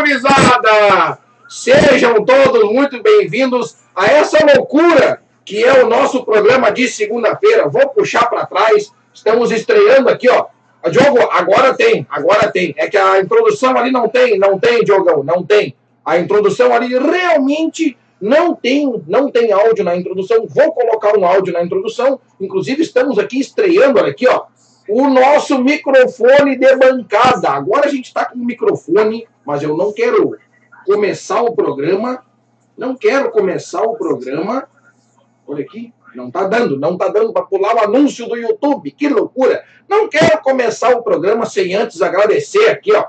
gurizada! Sejam todos muito bem-vindos a essa loucura que é o nosso programa de segunda-feira. Vou puxar para trás, estamos estreando aqui, ó. Diogo, agora tem, agora tem. É que a introdução ali não tem, não tem, Diogão, não tem. A introdução ali realmente não tem, não tem áudio na introdução. Vou colocar um áudio na introdução. Inclusive, estamos aqui estreando, olha aqui, ó o nosso microfone de bancada. Agora a gente está com o microfone, mas eu não quero começar o programa. Não quero começar o programa. Olha aqui, não está dando, não está dando para pular o anúncio do YouTube. Que loucura! Não quero começar o programa sem antes agradecer aqui, ó.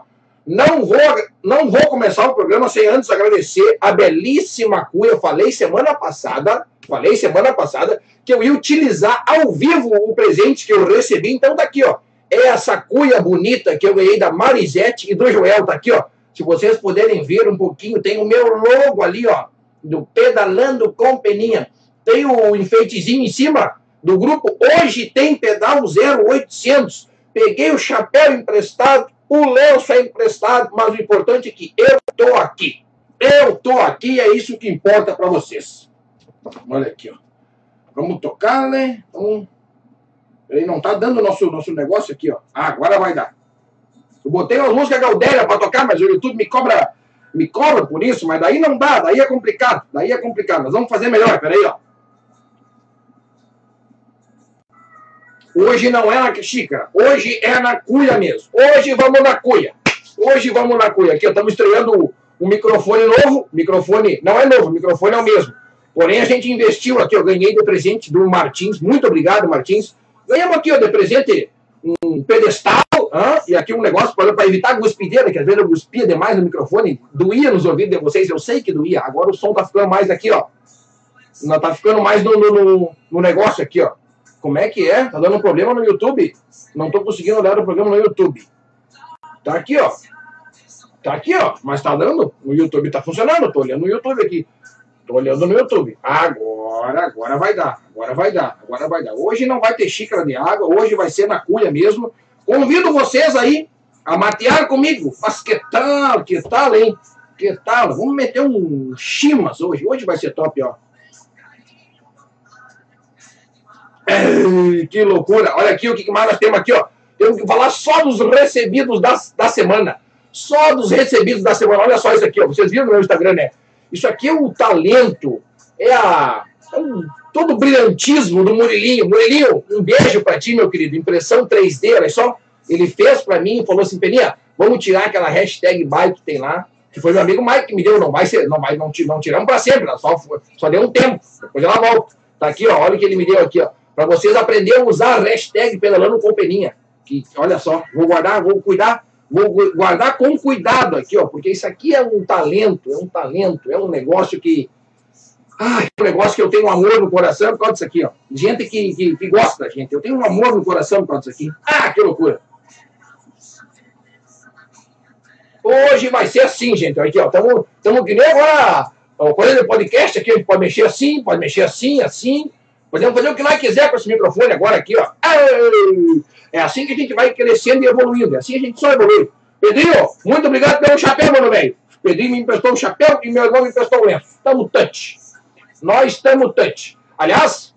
Não vou, não vou começar o programa sem antes agradecer a belíssima cuia. Falei semana passada, falei semana passada que eu ia utilizar ao vivo o presente que eu recebi. Então tá aqui, ó. É essa cuia bonita que eu ganhei da Marisete e do Joel, tá aqui, ó. Se vocês puderem ver um pouquinho, tem o meu logo ali, ó, do Pedalando com Peninha. Tem o enfeitezinho em cima do grupo. Hoje tem pedal 0800. Peguei o chapéu emprestado, o lenço é emprestado, mas o importante é que eu tô aqui. Eu tô aqui, é isso que importa para vocês. Olha aqui, ó. Vamos tocar, né? Então, ele não tá dando nosso nosso negócio aqui, ó. Ah, agora vai dar. Eu botei uma música Gaudéria para tocar, mas o YouTube me cobra, me cobra por isso, mas daí não dá, daí é complicado, daí é complicado. Nós vamos fazer melhor, peraí, ó. Hoje não é na xícara, hoje é na cuia mesmo. Hoje vamos na cuia. Hoje vamos na cuia. Aqui, estamos estreando um microfone novo. Microfone não é novo, microfone é o mesmo. Porém, a gente investiu aqui, eu ganhei de presente do Martins. Muito obrigado, Martins. Ganhamos aqui, ó, de presente um pedestal ah, e aqui um negócio para evitar guspideira, que às vezes eu guspia demais no microfone, doía nos ouvidos de vocês, eu sei que doía. Agora o som tá ficando mais aqui, ó. Não tá ficando mais no, no, no negócio aqui, ó. Como é que é? Tá dando um problema no YouTube? Não tô conseguindo olhar o programa no YouTube. Tá aqui, ó. Tá aqui, ó. Mas tá dando. O YouTube tá funcionando. Tô olhando no YouTube aqui. Tô olhando no YouTube. Agora, agora vai dar. Agora vai dar. Agora vai dar. Hoje não vai ter xícara de água. Hoje vai ser na cuia mesmo. Convido vocês aí a matear comigo. Mas que tal? Que tal, hein? Que tal? Vamos meter um chimas hoje. Hoje vai ser top, ó. Ei, que loucura! Olha aqui o que mais nós temos aqui, ó. Temos que falar só dos recebidos da, da semana. Só dos recebidos da semana. Olha só isso aqui, ó. Vocês viram no meu Instagram, né? Isso aqui é o talento, é, a, é um, todo o brilhantismo do Murilinho. Murilinho, um beijo para ti, meu querido. Impressão 3D, olha só. Ele fez para mim e falou assim, Peninha, vamos tirar aquela hashtag bike que tem lá, que foi meu amigo Mike que me deu, não vai ser, não, vai, não, não tiramos para sempre, só, só deu um tempo, depois ela volta. Tá aqui, ó, olha o que ele me deu aqui, ó, para vocês aprenderem a usar a hashtag pedalando com peninha. Que, olha só, vou guardar, vou cuidar Vou guardar com cuidado aqui, ó, porque isso aqui é um talento, é um talento, é um negócio que. Ah, um negócio que eu tenho um amor no coração por causa disso aqui, ó. Gente que, que, que gosta da gente. Eu tenho um amor no coração por causa disso aqui. Ah, que loucura! Hoje vai ser assim, gente. Aqui, ó. Estamos que nem agora. O podcast aqui, a gente pode mexer assim, pode mexer assim, assim. Podemos fazer o que nós quiser com esse microfone agora aqui, ó. É assim que a gente vai crescendo e evoluindo. É assim a gente só evolui. Pedrinho, muito obrigado pelo chapéu, meu velho. Pedrinho me emprestou o chapéu e meu irmão me emprestou o lenço. Estamos touch. Nós estamos touch. Aliás,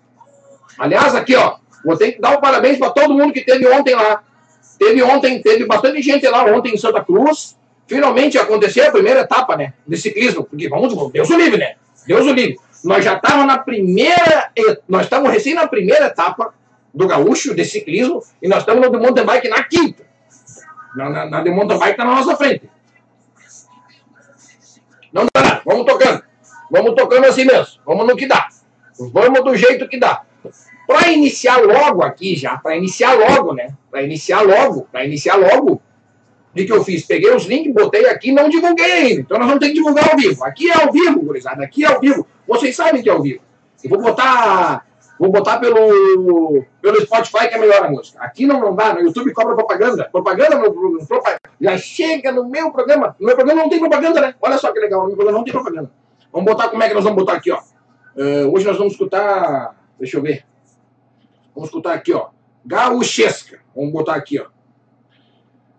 aliás, aqui, ó. Vou ter que dar um parabéns para todo mundo que teve ontem lá. Teve ontem, teve bastante gente lá ontem em Santa Cruz. Finalmente aconteceu a primeira etapa, né? De ciclismo. Porque vamos, Deus o livre, né? Deus o livre. Nós já estávamos na primeira, nós estamos recém na primeira etapa do gaúcho de ciclismo e nós estamos no de mountain bike na quinta. Na, na, na de mountain bike está na nossa frente. Não dá nada, vamos tocando. Vamos tocando assim mesmo, vamos no que dá. Vamos do jeito que dá. Para iniciar logo aqui já, para iniciar logo, né? Para iniciar logo, para iniciar logo, o que eu fiz? Peguei os links, botei aqui não divulguei ainda. Então nós vamos ter que divulgar ao vivo. Aqui é ao vivo, gurizada. Aqui é ao vivo. Vocês sabem que é ao vivo. Eu vou botar. Vou botar pelo, pelo Spotify, que é melhor a música. Aqui não, não dá, no YouTube cobra propaganda. Propaganda, propaganda. Já chega no meu programa. No meu programa não tem propaganda, né? Olha só que legal, no meu programa não tem propaganda. Vamos botar como é que nós vamos botar aqui, ó. Uh, hoje nós vamos escutar. Deixa eu ver. Vamos escutar aqui, ó. Gauchesca. Vamos botar aqui, ó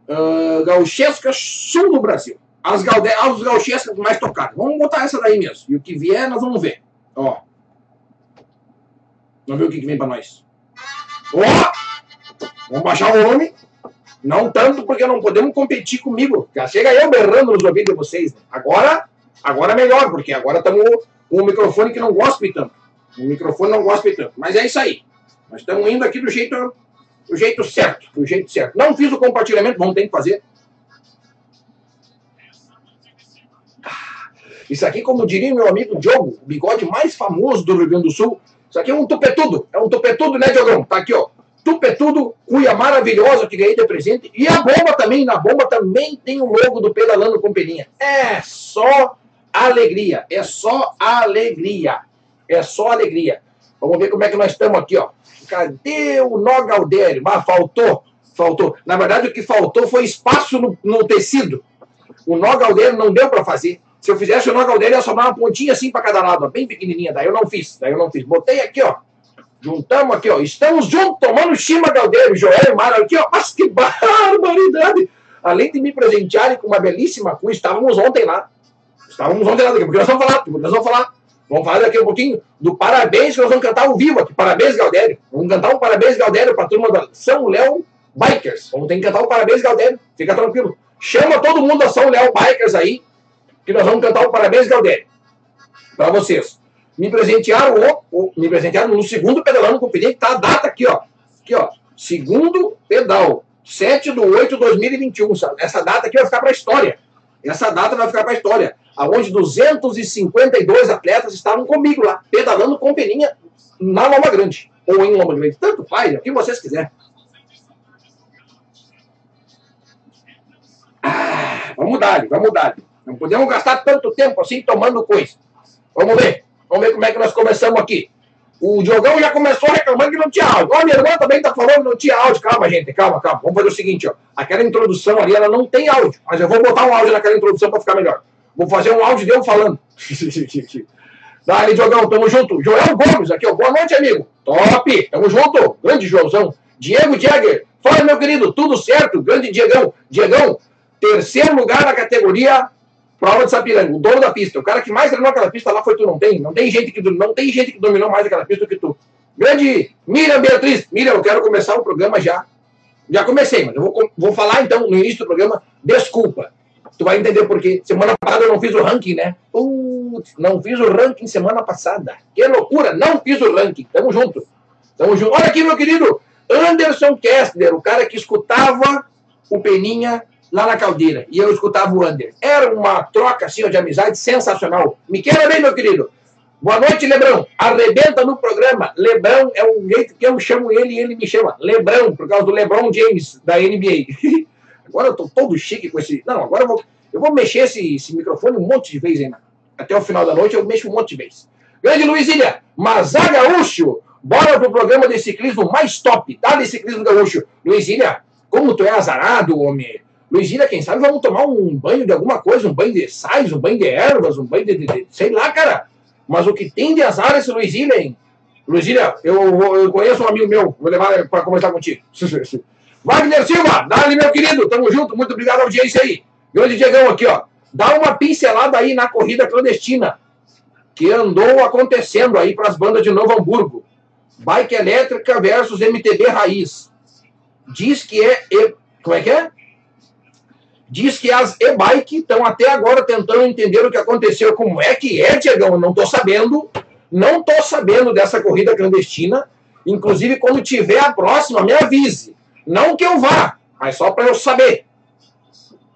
uh, gauchesca sul do Brasil. as, galde, as gauchescas mais tocadas. Vamos botar essa daí mesmo. E o que vier, nós vamos ver. Ó. Vamos ver o que, que vem pra nós. Ó! Vamos baixar o volume. Não tanto porque não podemos competir comigo. Já chega eu berrando nos ouvidos de vocês. Agora, agora é melhor, porque agora estamos com um microfone que não gosta tanto. O microfone não gosta tanto. Mas é isso aí. Nós estamos indo aqui do jeito, do jeito certo. Do jeito certo. Não fiz o compartilhamento, vamos ter que fazer. Isso aqui, como diria meu amigo Diogo, o bigode mais famoso do Rio Grande do Sul. Isso aqui é um tupetudo. É um tupetudo, né, Diogão? Tá aqui, ó. Tupetudo, cuia maravilhosa que ganhei de presente. E a bomba também. Na bomba também tem o logo do Pedalando com Peninha. É só alegria. É só alegria. É só alegria. Vamos ver como é que nós estamos aqui, ó. Cadê o nó Galdério? Ah, faltou. Faltou. Na verdade, o que faltou foi espaço no, no tecido. O nó Galdério não deu para fazer. Se eu fizesse o nó Galdério, ia sobrar uma pontinha assim para cada lado, ó, bem pequenininha. Daí eu não fiz. Daí eu não fiz. Botei aqui, ó. Juntamos aqui, ó. Estamos juntos tomando Chima Galdério, Joel Mara aqui, ó. Mas que barbaridade! Além de me presentearem com uma belíssima cuia, estávamos ontem lá. Ontem lá, porque nós vamos falar, porque nós vamos falar. Vamos falar daqui a pouquinho do parabéns que nós vamos cantar ao vivo aqui. Parabéns, Galdério. Vamos cantar um parabéns, Galdério, para a turma da São Léo Bikers. Vamos ter que cantar um parabéns, Galdério. Fica tranquilo. Chama todo mundo da São Léo Bikers aí, que nós vamos cantar um parabéns, Galdério. Para vocês. Me presentearam, o, me presentearam no segundo pedalando com o que tá a data aqui, ó. Aqui, ó. Segundo pedal. 7 de 8 de 2021. Essa data aqui vai ficar para a história. Essa data vai ficar para a história aonde 252 atletas estavam comigo lá, pedalando com peninha na Loma Grande, ou em Loma Grande. Tanto faz, é o que vocês quiserem. Ah, vamos dar, vamos dar. Não podemos gastar tanto tempo assim tomando coisa. Vamos ver. Vamos ver como é que nós começamos aqui. O Diogão já começou reclamando que não tinha áudio. Ó, minha irmã também está falando que não tinha áudio. Calma, gente, calma, calma. Vamos fazer o seguinte, ó. Aquela introdução ali, ela não tem áudio. Mas eu vou botar um áudio naquela introdução para ficar melhor. Vou fazer um áudio dele falando. Dali, Diogão, tamo junto. Joel Gomes aqui, ó. Boa noite, amigo. Top, tamo junto. Grande Joãozão. Diego Jäger. Fala, meu querido, tudo certo? Grande Diegão. Diegão, terceiro lugar na categoria prova de Sapiranga, o dono da pista. O cara que mais treinou aquela pista lá foi tu, não tem? Não tem gente que, não tem gente que dominou mais aquela pista do que tu. Grande Miriam Beatriz. Miriam, eu quero começar o programa já. Já comecei, mas eu vou, vou falar então no início do programa. Desculpa. Tu vai entender por quê. Semana passada eu não fiz o ranking, né? Putz, não fiz o ranking semana passada. Que loucura, não fiz o ranking. Tamo junto. Tamo junto. Olha aqui, meu querido. Anderson Kessler, o cara que escutava o Peninha lá na caldeira. E eu escutava o Ander. Era uma troca assim, de amizade sensacional. Me queira bem, meu querido. Boa noite, Lebrão. Arrebenta no programa. Lebrão é o jeito que eu chamo ele e ele me chama. Lebrão, por causa do Lebron James, da NBA. Agora eu tô todo chique com esse. Não, agora eu vou, eu vou mexer esse, esse microfone um monte de vezes ainda. Até o final da noite eu mexo um monte de vezes. Grande Luizília, Mazá Gaúcho, bora pro programa de ciclismo mais top, tá? De ciclismo gaúcho. Luizília, como tu é azarado, homem. Luizília, quem sabe vamos tomar um banho de alguma coisa, um banho de sais, um banho de ervas, um banho de, de, de sei lá, cara. Mas o que tem de azar esse Luizília, hein? Luizília, eu, eu conheço um amigo meu, vou levar para conversar contigo. Wagner Silva, dá-lhe, meu querido, tamo junto, muito obrigado à audiência aí. Grande Diegão aqui, ó. Dá uma pincelada aí na corrida clandestina que andou acontecendo aí para as bandas de Novo Hamburgo. Bike elétrica versus MTB raiz. Diz que é. E... Como é que é? Diz que as e-bike estão até agora tentando entender o que aconteceu. Como é que é, Diegão? Não estou sabendo. Não estou sabendo dessa corrida clandestina. Inclusive, quando tiver a próxima, me avise. Não que eu vá, mas só para eu saber.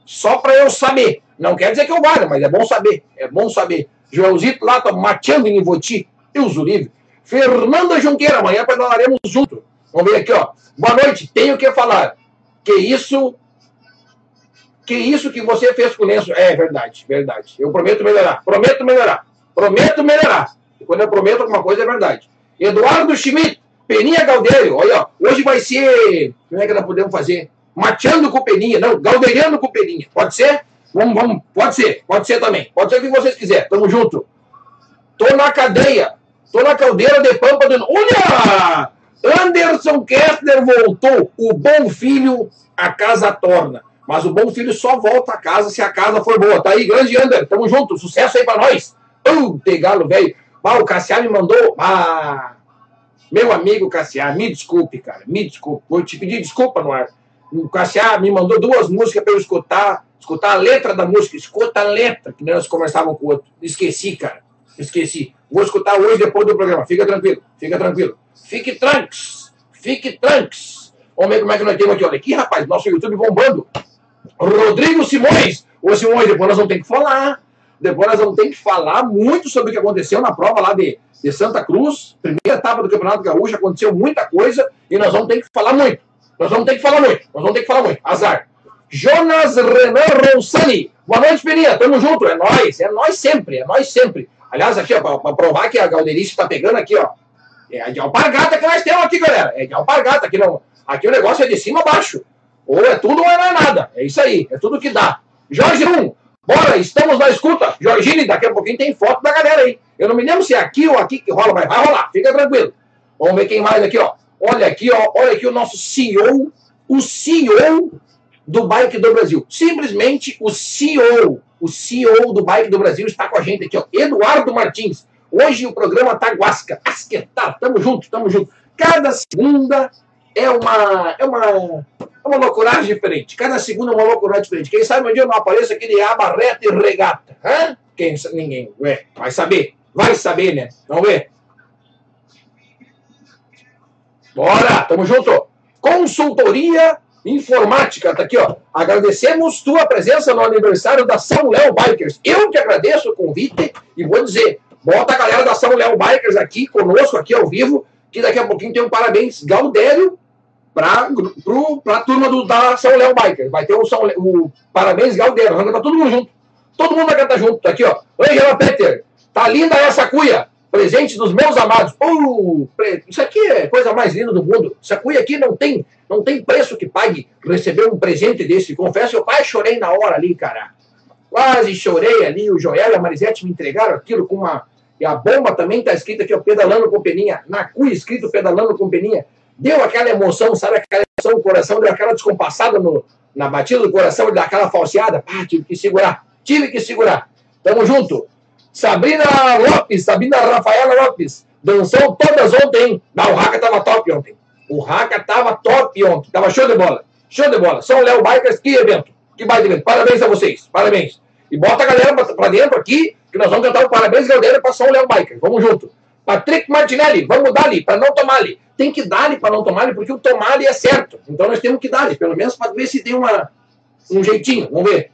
Só para eu saber. Não quer dizer que eu vá, mas é bom saber. É bom saber. Joãozito lá tá mateando em Ivoti. Deus o livre. Fernanda Junqueira, amanhã pedalaremos junto. Vamos ver aqui, ó. Boa noite, tenho que falar. Que isso. Que isso que você fez com o lenço. É verdade, verdade. Eu prometo melhorar. Prometo melhorar. Prometo melhorar. E quando eu prometo alguma coisa, é verdade. Eduardo Schmidt, Peninha Galdério, olha, hoje vai ser. Como é que nós podemos fazer? Mateando com Peninha, não, Galdeirando com Peninha. Pode ser? Vamos, vamos, pode ser, pode ser também. Pode ser o que vocês quiserem, tamo junto. Tô na cadeia, tô na caldeira de pampa do. Olha! Anderson Kessler voltou, o bom filho, a casa torna. Mas o bom filho só volta a casa se a casa for boa. Tá aí, grande Ander. Tamo junto. Sucesso aí pra nós. Uh, tem galo velho. Ah, o Cassiar me mandou. Ah, meu amigo Cassiar, me desculpe, cara. Me desculpe. Vou te pedir desculpa no ar. O Cassiar me mandou duas músicas para eu escutar. Escutar a letra da música. Escuta a letra, que nós conversávamos com o outro. Esqueci, cara. Esqueci. Vou escutar hoje depois do programa. Fica tranquilo. Fica tranquilo. Fique tranques. Fique tranques. Vamos ver como é que nós temos aqui. Olha aqui, rapaz. Nosso YouTube bombando. Rodrigo Simões. Ô, Simões, depois nós vamos ter que falar. Depois nós vamos ter que falar muito sobre o que aconteceu na prova lá de, de Santa Cruz. Primeira etapa do Campeonato Gaúcho. Aconteceu muita coisa e nós vamos ter que falar muito. Nós vamos ter que falar muito. Nós vamos ter que falar muito. Azar. Jonas Renan Ronsani. Boa noite, Peninha. Tamo junto. É nós. É nós sempre. É nós sempre. Aliás, aqui, ó, para provar que a Galderice está pegando aqui, ó. É de alpargata que nós temos aqui, galera. É de alpargata. Aqui, não, aqui o negócio é de cima a baixo. Ou é tudo ou é nada. É isso aí. É tudo que dá. Jorge 1, bora, estamos na escuta. Jorginho, daqui a pouquinho tem foto da galera aí. Eu não me lembro se é aqui ou aqui que rola, mas vai rolar. Fica tranquilo. Vamos ver quem mais aqui, ó. Olha aqui, ó. Olha aqui o nosso CEO. O CEO do Bike do Brasil. Simplesmente o CEO. O CEO do Bike do Brasil está com a gente aqui, ó. Eduardo Martins. Hoje o programa tá guasca. Asquetar. Tamo junto, tamo junto. Cada segunda é uma, é uma, é uma loucuragem diferente. Cada segundo é uma loucuragem diferente. Quem sabe um dia eu não apareço aqui de abarreta e regata. Hã? Quem, ninguém. Ué, vai saber. Vai saber, né? Vamos ver. Bora, tamo junto. Consultoria Informática, tá aqui, ó. Agradecemos tua presença no aniversário da São Léo Bikers. Eu que agradeço o convite e vou dizer, bota a galera da São Léo Bikers aqui conosco, aqui ao vivo, que daqui a pouquinho tem um parabéns Gaudério para a turma do, da São Léo Biker. Vai ter o, São, o parabéns Gaudério. Vai cantar todo mundo junto. Todo mundo vai cantar junto. Aqui, ó. Angela Peter. Tá linda essa cuia. Presente dos meus amados. Uh, isso aqui é coisa mais linda do mundo. Essa cuia aqui não tem, não tem preço que pague receber um presente desse. Confesso, eu quase chorei na hora ali, cara. Quase chorei ali. O Joel e a Marisete me entregaram aquilo com uma e a bomba também está escrita aqui, ó, pedalando com peninha. Na cuia escrito pedalando com peninha. Deu aquela emoção, sabe aquela emoção, o coração deu aquela descompassada no, na batida do coração, ele aquela falseada. Ah, tive que segurar, tive que segurar. Tamo junto. Sabrina Lopes, Sabrina Rafaela Lopes, dançou todas ontem. Não, o Raca tava top ontem. O Raca tava top ontem, tava show de bola. Show de bola. São Léo Bikers, que evento. Que baita evento. Parabéns a vocês, parabéns. E bota a galera para dentro aqui, que nós vamos cantar o parabéns Galdeira para São Léo Biker. Vamos junto. Patrick Martinelli, vamos dar ali, para não tomar ali. Tem que dar ali para não tomar ali, porque o tomar ali é certo. Então nós temos que dar ali, pelo menos para ver se tem uma, um jeitinho. Vamos ver.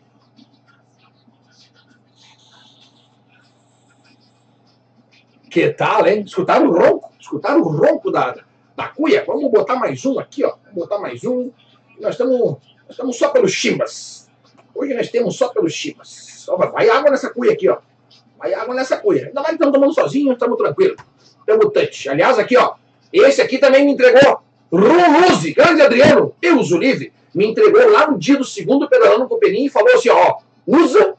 Que tal, hein? Escutaram o ronco? Escutaram o ronco da, da cuia? Vamos botar mais um aqui, ó. Vamos botar mais um. Nós estamos, nós estamos só pelos chimbas. Hoje nós temos só pelos chimbas. Vai água nessa cuia aqui, ó. Vai água nessa cuia. Ainda mais que estamos tomando sozinhos, estamos tranquilos. Estamos touch. Aliás, aqui, ó. Esse aqui também me entregou. Ruluzi, grande Adriano, Deus o livre, me entregou lá no dia do segundo pedalando com o Peninho e falou assim, ó, usa,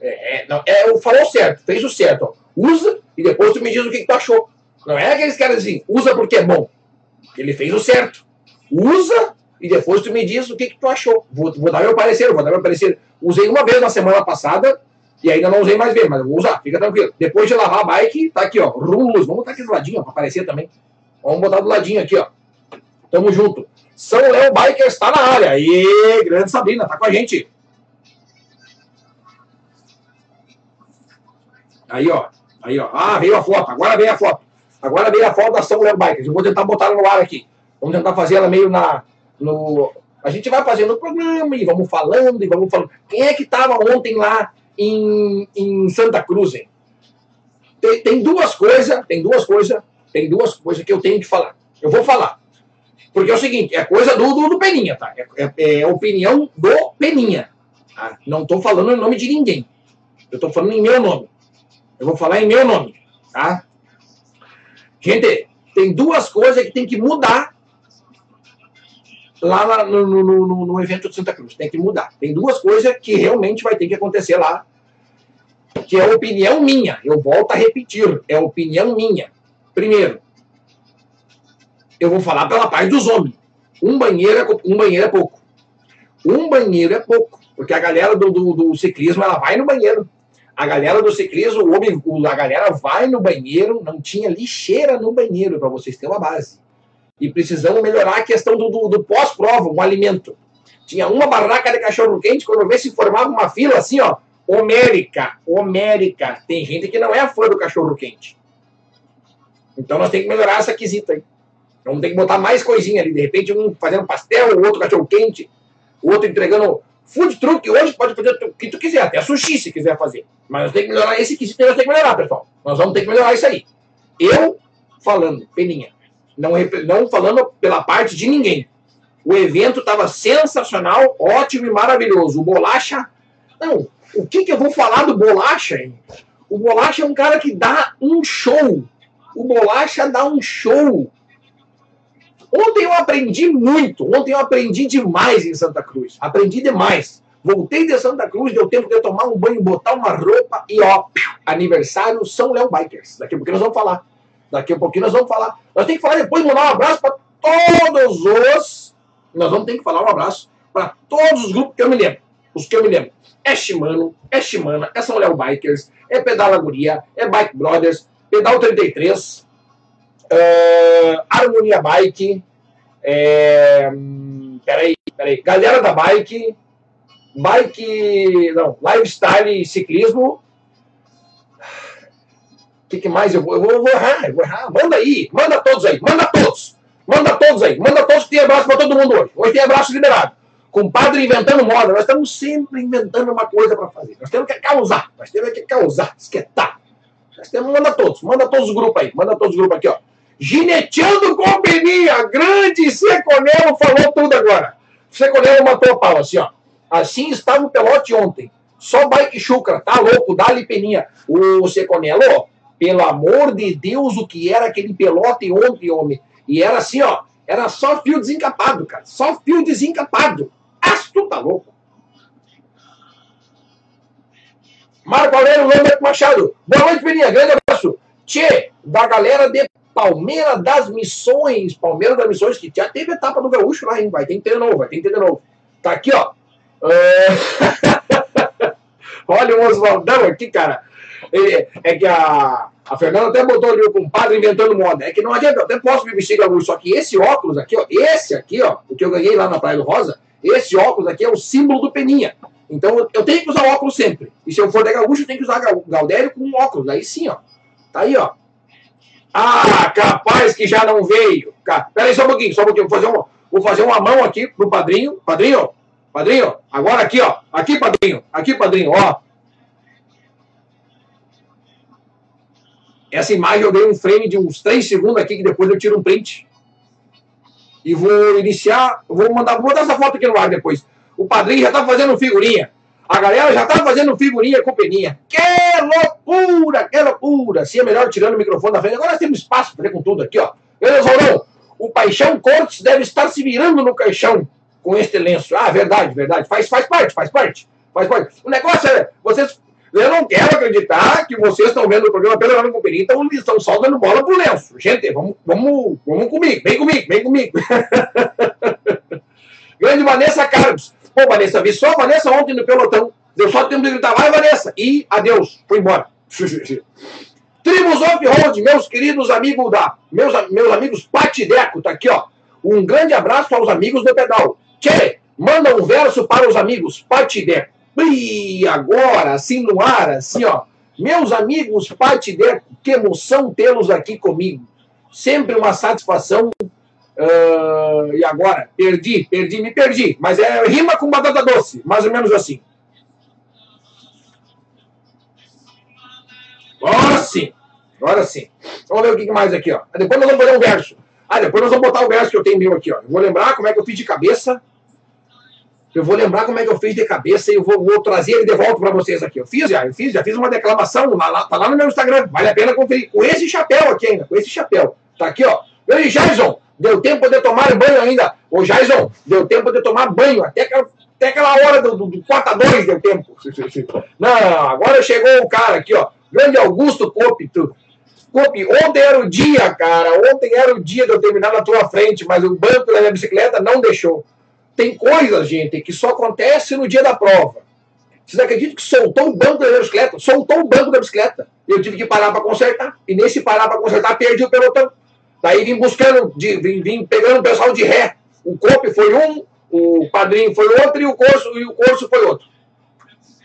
é, é, não, é, falou certo, fez o certo, ó, usa e depois tu me diz o que, que tu achou. Não é aqueles caras assim, usa porque é bom. Ele fez o certo. Usa e depois tu me diz o que, que tu achou. Vou, vou dar meu parecer, vou dar meu parecer. Usei uma vez na semana passada, e ainda não usei mais vezes, mas eu vou usar, fica tranquilo. Depois de lavar a bike, tá aqui, ó. Rulos. Vamos botar aqui do ladinho, ó, pra aparecer também. Vamos botar do ladinho aqui, ó. Tamo junto. São Léo Biker está na área. Aí, grande Sabrina, tá com a gente. Aí, ó. Aí, ó. Ah, veio a foto. Agora veio a foto. Agora veio a foto da São Léo Bikers. Eu vou tentar botar ela no ar aqui. Vamos tentar fazer ela meio na. No... A gente vai fazendo o programa e vamos falando e vamos falando. Quem é que estava ontem lá em, em Santa Cruz. Tem, tem duas coisas, tem duas coisas, tem duas coisas que eu tenho que falar. Eu vou falar. Porque é o seguinte, é coisa do, do, do Peninha, tá? É, é, é, opinião do Peninha. Tá? Não estou falando em nome de ninguém. Eu estou falando em meu nome. Eu vou falar em meu nome, tá? Gente, tem duas coisas que tem que mudar lá no, no, no, no, evento de Santa Cruz. Tem que mudar. Tem duas coisas que realmente vai ter que acontecer lá, que é opinião minha. Eu volto a repetir, é opinião minha. Primeiro, eu vou falar pela paz dos homens. Um banheiro, é, um banheiro é pouco. Um banheiro é pouco, porque a galera do, do, do ciclismo ela vai no banheiro. A galera do ciclismo, o homem, a galera vai no banheiro, não tinha lixeira no banheiro, para vocês terem uma base. E precisamos melhorar a questão do, do, do pós-prova, um alimento. Tinha uma barraca de cachorro-quente, quando vê se formava uma fila assim, ó, homérica, homérica. Tem gente que não é fã do cachorro-quente. Então nós temos que melhorar essa quesita aí. Então tem que botar mais coisinha ali. De repente, um fazendo pastel, o outro cachorro-quente, o outro entregando food truck. Hoje pode fazer o que tu quiser, até sushi se quiser fazer. Mas nós temos que melhorar esse quesito, nós temos que melhorar, pessoal. Nós vamos ter que melhorar isso aí. Eu falando, peninha. Não, não falando pela parte de ninguém. O evento estava sensacional, ótimo e maravilhoso. O Bolacha. Não, o que, que eu vou falar do Bolacha, hein? O Bolacha é um cara que dá um show. O Bolacha dá um show. Ontem eu aprendi muito. Ontem eu aprendi demais em Santa Cruz. Aprendi demais. Voltei de Santa Cruz, deu tempo de eu tomar um banho, botar uma roupa e ó, aniversário São Léo Bikers. Daqui a pouquinho nós vamos falar. Daqui a pouquinho nós vamos falar. Nós temos que falar depois, mandar um abraço para todos os. Nós vamos ter que falar um abraço para todos os grupos que eu me lembro. Os que eu me lembro. É Shimano, é Shimana, é São Léo Bikers, é Pedala Guria, é Bike Brothers, Pedal 33, uh, Harmonia Bike, é, peraí, peraí, Galera da Bike, Bike, não, Lifestyle Ciclismo, o que, que, mais eu vou, eu vou, eu vou errar, eu vou errar, manda aí, manda todos aí, manda todos, manda todos aí, manda todos que tem abraço para todo mundo hoje, hoje tem abraço liberado compadre inventando moda. Nós estamos sempre inventando uma coisa para fazer. Nós temos que causar. Nós temos que causar, esquetar. Nós temos, manda todos, manda todos os grupos aí, manda todos os grupos aqui, ó. Gineteando com Peninha, grande Seconelo falou tudo agora. Seconelo matou a pau, assim, ó. Assim estava o pelote ontem. Só bike chucra, tá louco, dá-lhe peninha. O Seconelo, pelo amor de Deus, o que era aquele pelote ontem, homem? E era assim, ó, era só fio desencapado, cara. Só fio desencapado. Acho tu tá louco. Marco Aurélio Lambert Machado. Boa noite, Peninha. Grande abraço. Tchê, da galera de Palmeira das Missões. Palmeira das Missões, que já teve etapa do Gaúcho lá, hein? Vai ter que ter de novo, vai ter que ter de novo. Tá aqui, ó. Uh... Olha o Oswaldão aqui, cara. É, é que a, a Fernanda até botou ali o compadre inventando moda. É que não adianta, eu até posso me vestir gaúcho, só que esse óculos aqui, ó, esse aqui, ó, o que eu ganhei lá na Praia do Rosa, esse óculos aqui é o símbolo do Peninha. Então eu tenho que usar óculos sempre. E se eu for de gaúcho, eu tenho que usar Galdério com óculos. Aí sim, ó. Tá aí, ó. Ah, capaz que já não veio. Pera aí só um pouquinho, só um pouquinho. Vou fazer, um, vou fazer uma mão aqui pro padrinho. Padrinho, padrinho, agora aqui, ó. Aqui, padrinho. Aqui, padrinho, ó. Essa imagem eu dei um frame de uns 3 segundos aqui, que depois eu tiro um print. E vou iniciar, vou mandar, vou botar essa foto aqui no ar depois. O padrinho já tá fazendo figurinha. A galera já tá fazendo figurinha com peninha. Que loucura, que loucura. Se é melhor tirando o microfone da frente. Agora temos espaço para fazer com tudo aqui, ó. Beleza, Raulão? O Paixão Cortes deve estar se virando no caixão com este lenço. Ah, verdade, verdade. Faz, faz parte, faz parte. Faz parte. O negócio é, vocês eu não quero acreditar que vocês estão vendo o programa pelo ano Companhia, então estão só dando bola pro lenço. Gente, vamos, vamos, vamos comigo, vem comigo, vem comigo. Grande Vanessa Carlos. Pô, Vanessa, vi só a Vanessa ontem no pelotão. Deu só tempo de gritar, vai, Vanessa. E adeus, foi embora. Tribos Off-Road, meus queridos amigos da. Meus, meus amigos Patideco, tá aqui, ó. Um grande abraço aos amigos do pedal. Tchê, manda um verso para os amigos Patideco. E agora, assim no ar, assim, ó. Meus amigos Patideco, que emoção tê-los aqui comigo. Sempre uma satisfação. Uh, e agora? Perdi, perdi, me perdi. Mas é rima com batata doce, mais ou menos assim. Agora sim, agora sim. Vamos ver o que mais aqui, ó. Depois nós vamos fazer um verso. Ah, depois nós vamos botar o verso que eu tenho meu aqui, ó. Vou lembrar como é que eu fiz de cabeça. Eu vou lembrar como é que eu fiz de cabeça e eu vou, vou trazer ele de volta para vocês aqui. Eu fiz já, eu fiz, já fiz uma declamação, lá, lá, tá lá no meu Instagram. Vale a pena conferir. Com esse chapéu aqui ainda, com esse chapéu. Tá aqui, ó. Ei, Jason, deu tempo de tomar banho ainda. Ô, Jason, deu tempo de tomar banho. Até aquela, até aquela hora do, do, do 4 a 2 deu tempo. Não, agora chegou o cara aqui, ó. Grande Augusto Copito. Copi, ontem era o dia, cara. Ontem era o dia de eu terminar na tua frente, mas o banco da minha bicicleta não deixou. Tem coisas, gente, que só acontece no dia da prova. Vocês acreditam que soltou o banco da bicicleta? Soltou o banco da bicicleta. Eu tive que parar para consertar. E nesse parar para consertar, perdi o pelotão. Daí vim buscando, de, vim, vim, pegando o pessoal de ré. O COP foi um, o padrinho foi outro e o curso, e o curso foi outro.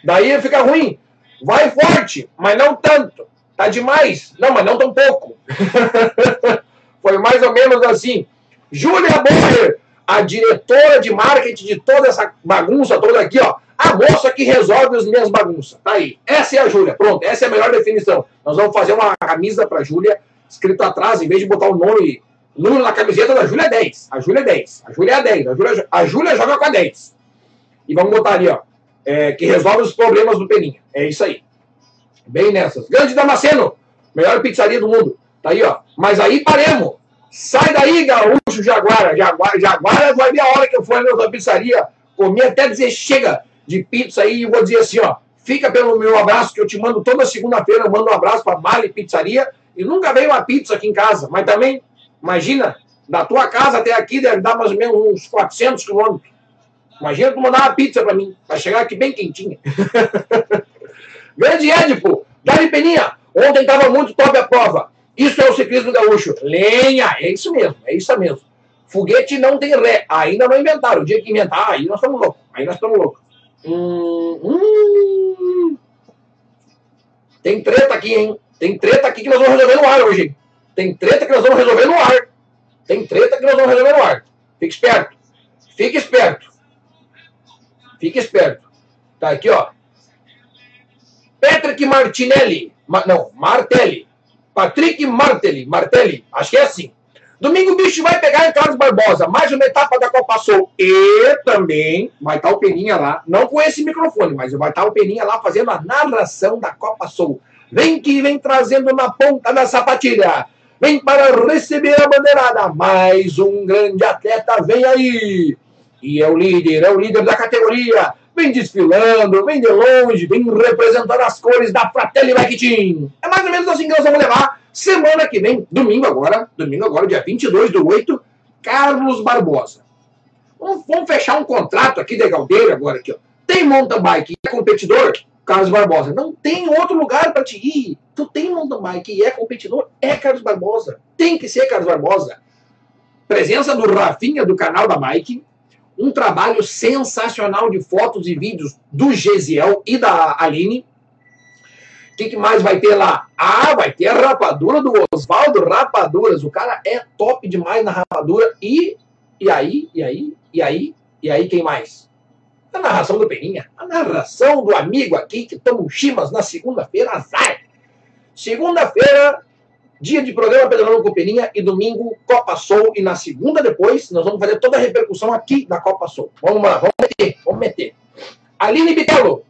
Daí fica ruim. Vai forte, mas não tanto. Tá demais. Não, mas não tão pouco. foi mais ou menos assim. Júlia Boyer, a diretora de marketing de toda essa bagunça toda aqui, ó. A moça que resolve as minhas bagunças. Tá aí. Essa é a Júlia. Pronto, essa é a melhor definição. Nós vamos fazer uma camisa para Júlia, escrito atrás, em vez de botar o nome, número na camiseta da Júlia é 10. A Júlia é 10. A Júlia é a 10. A Júlia, a Júlia joga com a 10. E vamos botar ali, ó. É, que resolve os problemas do Peninha. É isso aí. Bem nessas. Grande Damasceno, melhor pizzaria do mundo. Tá aí, ó. Mas aí paremos. Sai daí, gaúcho Jaguara. Jaguara, Jaguara vai ver a hora que eu for na pizzaria. Comi até dizer chega de pizza aí e vou dizer assim, ó. Fica pelo meu abraço, que eu te mando toda segunda-feira, eu mando um abraço para Mali Pizzaria. E nunca veio uma pizza aqui em casa, mas também, imagina, da tua casa até aqui deve dar mais ou menos uns 400 quilômetros. Imagina tu mandar uma pizza para mim, vai chegar aqui bem quentinha. Grande Édipo, Dali Peninha, ontem estava muito top a prova. Isso é o ciclismo gaúcho. Lenha, é isso mesmo, é isso mesmo. Foguete não tem ré, ainda não inventaram. O dia que inventar, aí nós estamos loucos, aí nós estamos loucos. Hum, hum. Tem treta aqui, hein? Tem treta aqui que nós vamos resolver no ar hoje. Tem treta que nós vamos resolver no ar. Tem treta que nós vamos resolver no ar. Fique esperto. Fique esperto. Fique esperto. Tá aqui, ó. Patrick Martinelli. Ma, não, Martelli. Patrick Martelli. Martelli. Acho que é assim. Domingo o bicho vai pegar em Carlos Barbosa, mais uma etapa da Copa Sul. E também vai estar o Peninha lá, não com esse microfone, mas vai estar o Peninha lá fazendo a narração da Copa Sul. Vem que vem trazendo na ponta da sapatilha. Vem para receber a bandeirada. Mais um grande atleta vem aí. E é o líder, é o líder da categoria. Vem desfilando, vem de longe, vem representando as cores da Fratelli Team. É mais ou menos assim que nós vamos levar semana que vem, domingo agora, domingo agora, dia 22 do 8, Carlos Barbosa. Vamos, fechar um contrato aqui de Galdeira agora aqui, ó. Tem mountain bike e é competidor? Carlos Barbosa. Não tem outro lugar para te ir. Tu tem mountain bike e é competidor? É Carlos Barbosa. Tem que ser Carlos Barbosa. Presença do Rafinha do canal da Bike. Um trabalho sensacional de fotos e vídeos do Gesiel e da Aline. O que, que, mais vai ter lá? Ah, vai ter a rapadura do Oswaldo Rapaduras. O cara é top demais na rapadura. E, e aí, e aí, e aí, e aí, quem mais? A narração do Peninha. A narração do amigo aqui que toma chimas na segunda-feira, azar. Segunda-feira, dia de programa Pedalando com Peninha e domingo Copa Soul. E na segunda depois, nós vamos fazer toda a repercussão aqui da Copa Soul. Vamos lá, vamos meter, vamos meter. Aline Bitelo.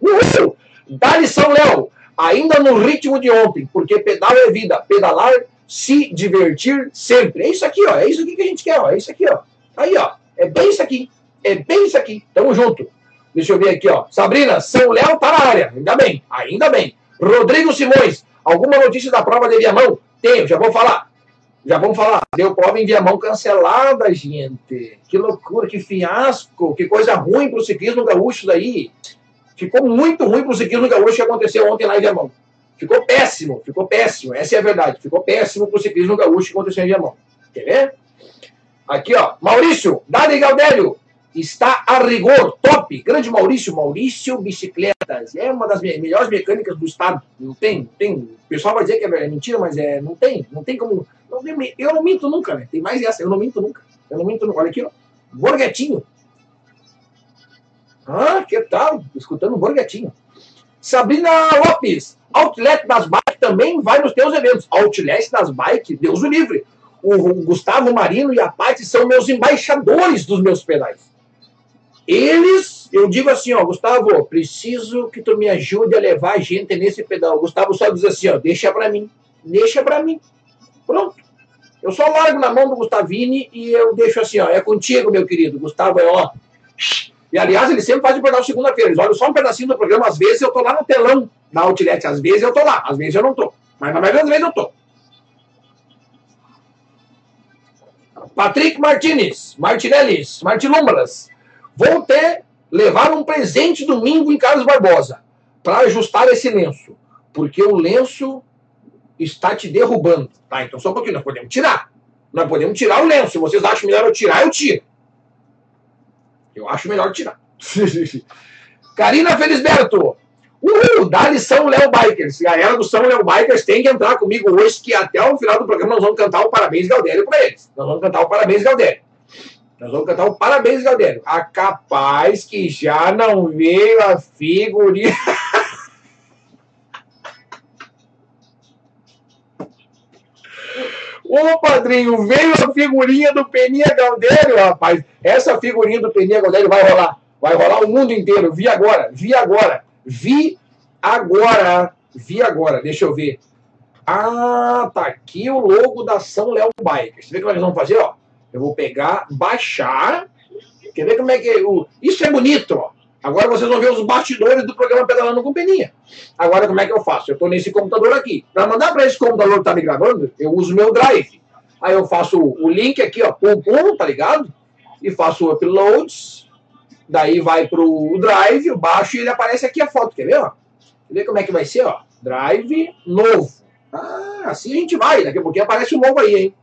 Uhul! Dali São Léo. Ainda no ritmo de ontem, porque pedal é vida. Pedalar, se divertir sempre. É isso aqui, ó. É isso aqui que a gente quer, ó. É isso aqui, ó. Aí, ó. É bem isso aqui. É bem isso aqui. Tamo junto. Deixa eu ver aqui, ó. Sabrina, São Léo tá na área. Ainda bem, ainda bem. Rodrigo Simões, alguma notícia da prova de Viamão? Tenho, já vou falar. Já vamos falar. Deu prova em Viamão cancelada, gente. Que loucura, que fiasco, que coisa ruim pro ciclismo gaúcho daí. Ficou muito ruim pro ciclismo gaúcho que aconteceu ontem lá em Viamão. Ficou péssimo, ficou péssimo. Essa é a verdade. Ficou péssimo pro ciclismo gaúcho que aconteceu em Viamão. Quer ver? Aqui, ó. Maurício, Dali Galdélio está a rigor, top, grande Maurício, Maurício Bicicletas, é uma das melhores mecânicas do estado, não tem, tem, o pessoal vai dizer que é mentira, mas é, não tem, não tem como, não eu não minto nunca, né, tem mais essa, eu não minto nunca, eu não minto nunca, olha aqui, ó, Borguetinho, ah, que tal, escutando Borguetinho, Sabrina Lopes, Outlet das Bikes também vai nos teus eventos, Outlet das Bikes, Deus o livre, o Gustavo Marino e a Paty são meus embaixadores dos meus pedais. Eles, eu digo assim, ó, Gustavo, preciso que tu me ajude a levar a gente nesse pedal. O Gustavo só diz assim, ó, deixa pra mim, deixa pra mim. Pronto. Eu só largo na mão do Gustavini e eu deixo assim, ó, é contigo, meu querido. Gustavo é, ó. E aliás, ele sempre faz o pedal segunda-feira. Eles olham só um pedacinho do programa, às vezes eu tô lá no telão da Outlet, às vezes eu tô lá, às vezes eu não tô. Mas na maioria das vezes eu tô. Patrick Martinez, Martinellis, Martilumbras. Vou ter, levar um presente domingo em Carlos Barbosa para ajustar esse lenço. Porque o lenço está te derrubando. Tá, então só um pouquinho, nós podemos tirar. Nós podemos tirar o lenço. Se vocês acham melhor eu tirar, eu tiro. Eu acho melhor tirar. Karina Felisberto. Uhul, dá São Léo Bikers. Galera do São Léo Bikers tem que entrar comigo hoje, que até o final do programa nós vamos cantar o Parabéns Galdério para eles. Nós vamos cantar o Parabéns Galdério. Nós vamos cantar o Parabéns Galdério. A capaz que já não veio a figurinha. Ô, padrinho, veio a figurinha do Peninha Galdério, rapaz. Essa figurinha do Peninha Galdério vai rolar. Vai rolar o mundo inteiro. Vi agora, vi agora. Vi agora. Vi agora. Deixa eu ver. Ah, tá aqui o logo da São Léo Bikers. Você vê é que nós vamos fazer, ó? Eu vou pegar, baixar. Quer ver como é que. É o... Isso é bonito, ó. Agora vocês vão ver os bastidores do programa Pedalando com Peninha. Agora, como é que eu faço? Eu estou nesse computador aqui. Para mandar para esse computador que está me gravando, eu uso meu Drive. Aí eu faço o link aqui, ó, pum, pum, tá ligado? E faço o uploads. Daí vai para o Drive, eu baixo e ele aparece aqui a foto. Quer ver, ó? Quer ver como é que vai ser, ó? Drive novo. Ah, assim a gente vai. Daqui a pouquinho aparece o novo aí, hein?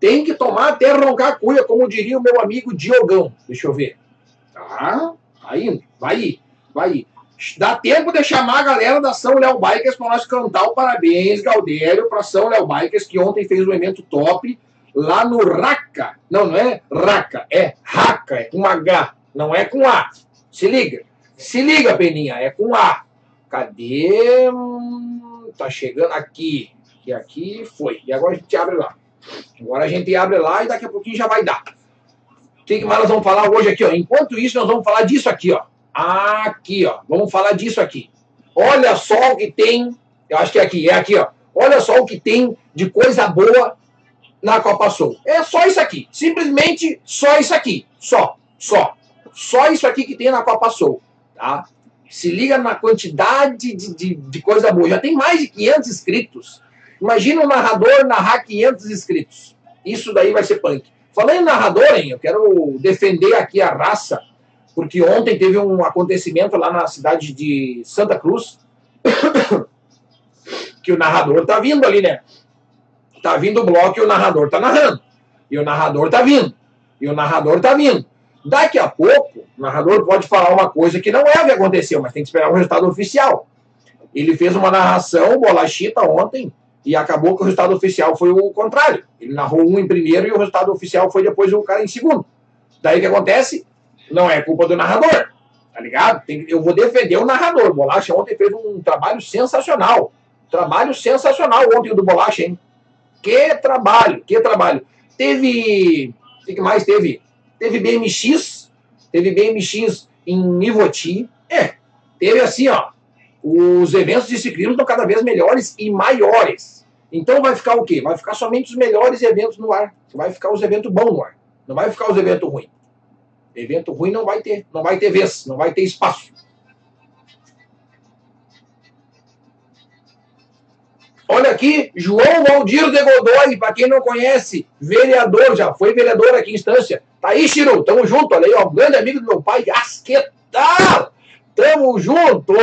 Tem que tomar até roncar a cuia, como diria o meu amigo Diogão. Deixa eu ver. Tá, indo, vai ir, vai ir. Dá tempo de chamar a galera da São Léo Bikers para nós cantar o parabéns, Galdério, para São Léo Bikers, que ontem fez um evento top lá no Raca. Não, não é Raca, é Raca, é com H, não é com A. Se liga, se liga, Peninha, é com A. Cadê? Hum, tá chegando aqui. E aqui foi. E agora a gente abre lá. Agora a gente abre lá e daqui a pouquinho já vai dar. O que mais nós vamos falar hoje aqui? Ó? Enquanto isso, nós vamos falar disso aqui. Ó. Aqui, ó. Vamos falar disso aqui. Olha só o que tem. Eu acho que é aqui, é aqui, ó. Olha só o que tem de coisa boa na Copa Sul. É só isso aqui. Simplesmente só isso aqui. Só. Só. Só isso aqui que tem na Copa Sul. Tá? Se liga na quantidade de, de, de coisa boa. Já tem mais de 500 inscritos. Imagina um narrador narrar 500 inscritos. Isso daí vai ser punk. Falando em narrador, hein, eu quero defender aqui a raça, porque ontem teve um acontecimento lá na cidade de Santa Cruz, que o narrador tá vindo ali, né? Tá vindo o bloco e o narrador tá narrando. E o narrador tá vindo. E o narrador tá vindo. Daqui a pouco, o narrador pode falar uma coisa que não é o que aconteceu, mas tem que esperar o resultado oficial. Ele fez uma narração, bolachita, ontem, e acabou que o resultado oficial foi o contrário. Ele narrou um em primeiro e o resultado oficial foi depois o cara em segundo. Daí o que acontece? Não é culpa do narrador, tá ligado? Tem, eu vou defender o narrador. O Bolacha ontem fez um trabalho sensacional. Trabalho sensacional ontem do Bolacha, hein? Que trabalho, que trabalho. Teve. O que mais teve? Teve BMX, teve BMX em Ivoti. É, teve assim, ó. Os eventos de ciclismo estão cada vez melhores e maiores. Então vai ficar o quê? Vai ficar somente os melhores eventos no ar. Vai ficar os eventos bons no ar. Não vai ficar os eventos ruins. Evento ruim não vai ter. Não vai ter vez. Não vai ter espaço. Olha aqui, João Valdir de Godoy, para quem não conhece, vereador, já foi vereador aqui em instância. Tá aí, Chiro, tamo junto, olha aí, ó, grande amigo do meu pai, Asquetal! Tamo junto,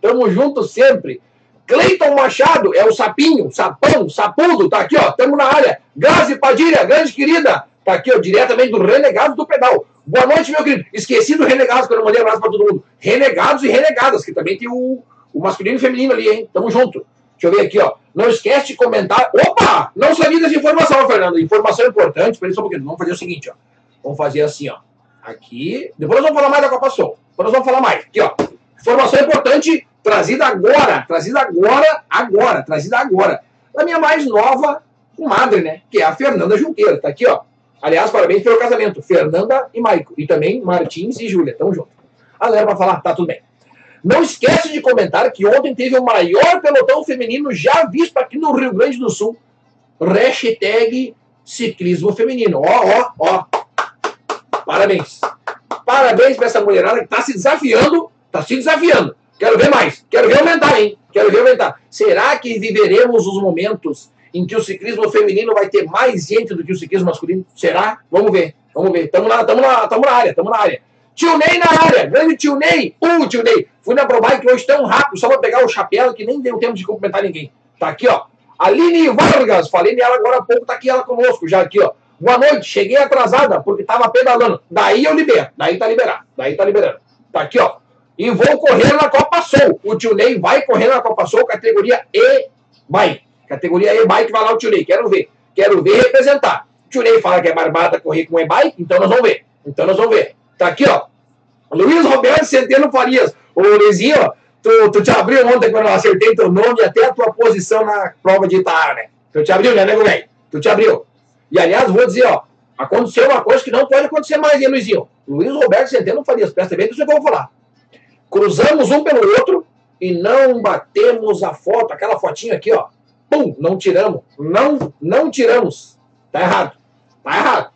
tamo junto sempre. Cleiton Machado é o sapinho, sapão, sapudo, tá aqui, ó, estamos na área. Grazi Padilha, grande querida, tá aqui, ó, diretamente do Renegados do Pedal. Boa noite, meu querido. Esqueci do Renegados, que eu não mandei abraço pra todo mundo. Renegados e Renegadas, que também tem o, o masculino e feminino ali, hein? Tamo junto. Deixa eu ver aqui, ó. Não esquece de comentar. Opa! Não sabia dessa informação, Fernando. Informação importante. Só um pouquinho. Vamos fazer o seguinte, ó. Vamos fazer assim, ó. Aqui. Depois nós vamos falar mais da Copa Sul. Depois nós vamos falar mais. Aqui, ó. Informação importante trazida agora, trazida agora, agora, trazida agora. Da minha mais nova comadre, né? Que é a Fernanda Junqueira. Tá aqui, ó. Aliás, parabéns pelo casamento. Fernanda e Maico. E também Martins e Júlia. Tamo junto. A galera vai falar, tá tudo bem. Não esquece de comentar que ontem teve o maior pelotão feminino já visto aqui no Rio Grande do Sul. Hashtag ciclismo feminino. Ó, ó, ó. Parabéns. Parabéns para essa mulherada que está se desafiando, está se desafiando Quero ver mais. Quero ver aumentar, hein? Quero ver aumentar. Será que viveremos os momentos em que o ciclismo feminino vai ter mais gente do que o ciclismo masculino? Será? Vamos ver. Vamos ver. Tamo lá, tamo lá, tamo na área, tamo na área. Tio Ney na área, grande tio Ney. Uh, tio Ney. Fui na ProBike hoje tão rápido, só vou pegar o chapéu que nem deu tempo de cumprimentar ninguém. Tá aqui, ó. Aline Vargas, falei nela agora há pouco, tá aqui ela conosco já aqui, ó. Boa noite, cheguei atrasada porque tava pedalando. Daí eu libero, daí tá liberado, daí tá liberando. Tá aqui, ó. E vou correr na Copa Soul. O tio Ney vai correr na Copa Soul, categoria E-Bike. Categoria E-Bike, vai lá o tio Ney, quero ver. Quero ver representar. O tio Ney fala que é barbada correr com E-Bike, então nós vamos ver. Então nós vamos ver. Tá aqui, ó. Luiz Roberto Centeno Farias. Ô, Luizinho, tu, tu te abriu ontem quando eu acertei teu nome e até a tua posição na prova de Itaara, né? Tu te abriu, né, nego velho? Tu te abriu. E, aliás, vou dizer, ó, aconteceu uma coisa que não pode acontecer mais, hein, Luizinho? Luiz Roberto Centeno Farias, presta bem que eu vou falar. Cruzamos um pelo outro e não batemos a foto, aquela fotinha aqui, ó. Pum, não tiramos. Não, não tiramos. Tá errado. Tá errado.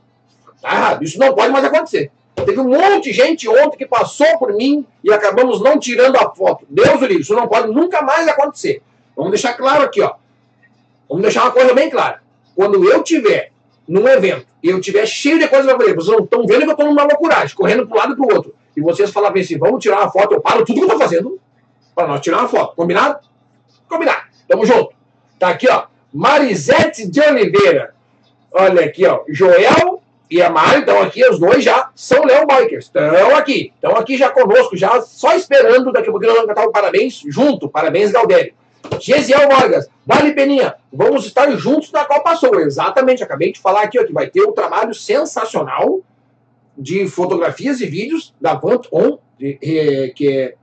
Tá errado. Isso não pode mais acontecer. Teve um monte de gente ontem que passou por mim e acabamos não tirando a foto. Deus o livre, isso não pode nunca mais acontecer. Vamos deixar claro aqui, ó. Vamos deixar uma coisa bem clara. Quando eu tiver num evento e eu tiver cheio de coisa para fazer, vocês não estão vendo que eu estou numa loucuragem, correndo um lado e para o outro. E vocês falarem assim, vamos tirar uma foto, eu paro tudo que eu estou fazendo para nós tirar uma foto. Combinado? Combinado. Tamo junto. Tá aqui, ó. Marisete de Oliveira. Olha aqui, ó. Joel e a Mari estão aqui, os dois já são Leão Bikers. Estão aqui, estão aqui já conosco, já só esperando. Daqui a pouquinho nós vamos cantar o parabéns junto. Parabéns, Galdério. Gesiel Vargas, Dali Peninha, vamos estar juntos na Copa Sul. Exatamente, acabei de falar aqui ó, que vai ter um trabalho sensacional de fotografias e vídeos da Vant On, de, eh, que é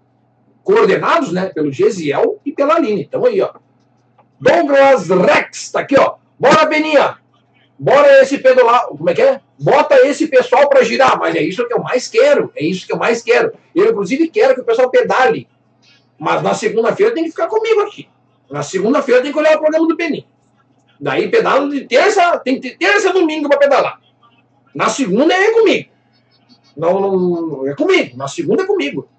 coordenados né, pelo Gesiel e pela Aline. Então aí, ó. Douglas Rex, tá aqui, ó. Bora, Peninha! Bora esse pedalar. Como é que é? Bota esse pessoal para girar. Mas é isso que eu mais quero. É isso que eu mais quero. Eu, inclusive, quero que o pessoal pedale. Mas na segunda-feira tem que ficar comigo aqui. Na segunda-feira tem que olhar o programa do Penin. Daí pedalo de terça, tem terça domingo para pedalar. Na segunda é comigo. Não, não, é comigo. Na segunda é comigo.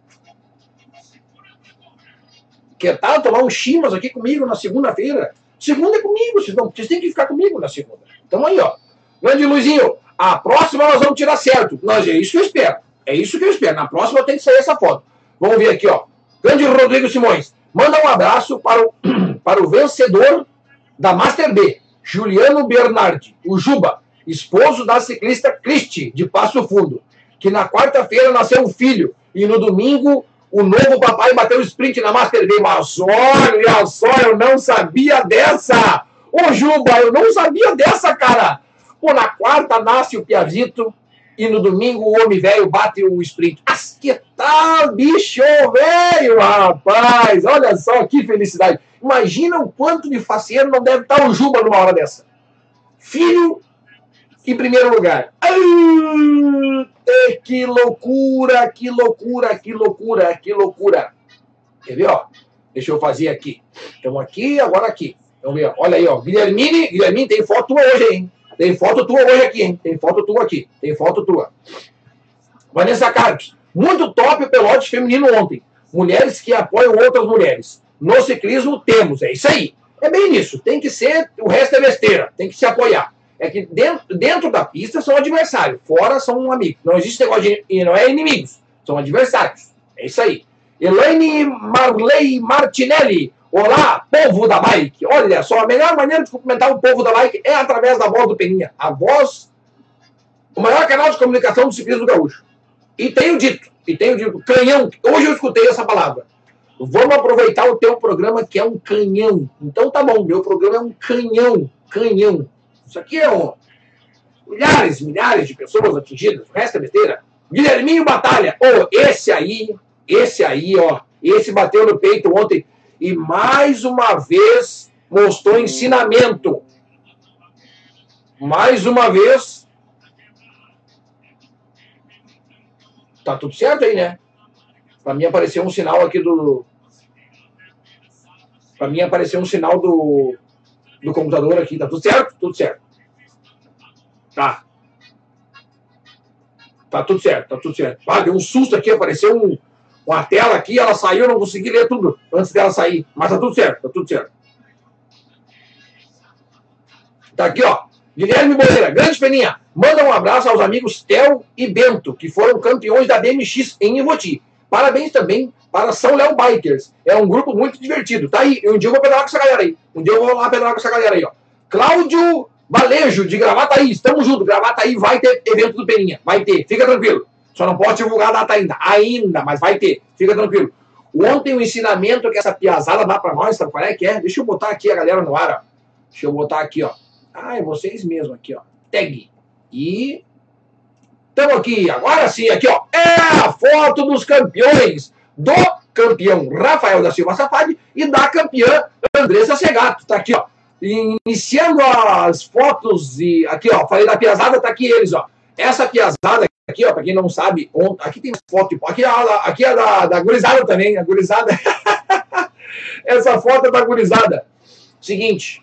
Que tal tomar um chimas aqui comigo na segunda-feira? Segunda é comigo, vocês, não, vocês têm que ficar comigo na segunda. Então aí, ó. Grande Luizinho, a próxima nós vamos tirar certo. Nós, é isso que eu espero. É isso que eu espero. Na próxima tem que sair essa foto. Vamos ver aqui, ó. Grande Rodrigo Simões. Manda um abraço para o, para o vencedor da Master B, Juliano Bernardi, o Juba, esposo da ciclista Cristi, de Passo Fundo, que na quarta-feira nasceu um filho e no domingo o novo papai bateu sprint na Master B. Mas olha só, eu não sabia dessa! Ô Juba, eu não sabia dessa, cara! Pô, na quarta nasce o Piazito e no domingo o homem velho bate o sprint. Mas que tal, bicho velho, rapaz? Olha só que felicidade. Imagina o quanto de faceiro não deve estar o Juba numa hora dessa. Filho em primeiro lugar. Ai, que loucura, que loucura, que loucura, que loucura. Quer ver, ó? Deixa eu fazer aqui. Estamos aqui, agora aqui. Vamos ver, olha aí, ó. Guilhermine, Guilhermine, tem foto tua hoje, hein? Tem foto tua hoje aqui, hein? Tem foto tua aqui. Tem foto tua. Vanessa Carlos. Muito top o pelote feminino ontem. Mulheres que apoiam outras mulheres. No ciclismo temos, é isso aí. É bem isso. Tem que ser, o resto é besteira. Tem que se apoiar. É que dentro, dentro da pista são adversários, fora são amigos. Não existe negócio de. Não é inimigos, são adversários. É isso aí. Elaine Marley Martinelli. Olá, povo da bike! Olha só, a melhor maneira de cumprimentar o povo da bike é através da voz do Peninha. A voz, o maior canal de comunicação do ciclismo gaúcho. E tenho dito, e tenho dito, canhão. Hoje eu escutei essa palavra. Vamos aproveitar o teu programa que é um canhão. Então tá bom, meu programa é um canhão, canhão. Isso aqui é um milhares, milhares de pessoas atingidas, o resto é besteira. Guilherminho Batalha, oh, esse aí, esse aí, ó, esse bateu no peito ontem e mais uma vez mostrou ensinamento. Mais uma vez. Tá tudo certo aí, né? Para mim apareceu um sinal aqui do. Para mim apareceu um sinal do, do computador aqui. Tá tudo certo? Tudo certo. Tá. Tá tudo certo, tá tudo certo. Ah, deu um susto aqui, apareceu um, com a tela aqui, ela saiu, eu não consegui ler tudo antes dela sair. Mas tá tudo certo, tá tudo certo. Tá aqui, ó. Guilherme Moreira, grande peninha. Manda um abraço aos amigos Tel e Bento, que foram campeões da BMX em Ivoti. Parabéns também para São Léo Bikers. É um grupo muito divertido. Tá aí. Um dia eu vou pedalar com essa galera aí. Um dia eu vou lá pedalar com essa galera aí, ó. Cláudio Valejo, de Gravataí. Estamos juntos. Gravataí vai ter evento do Peninha. Vai ter. Fica tranquilo. Só não pode divulgar a data ainda. Ainda, mas vai ter. Fica tranquilo. Ontem o ensinamento que essa piazada dá para nós, sabe qual é que é? Deixa eu botar aqui a galera no ar, ó. Deixa eu botar aqui, ó. Ah, é vocês mesmo aqui, ó. Tag. E. Estamos aqui, agora sim, aqui, ó. É a foto dos campeões do campeão Rafael da Silva Safadi e da campeã Andressa Segato. Tá aqui, ó. Iniciando as fotos e aqui, ó. Falei da piazada, tá aqui eles, ó. Essa piazada aqui, ó, para quem não sabe, aqui tem foto, aqui, é aqui é da, da gurizada também, a gurizada. Essa foto é da gurizada. Seguinte,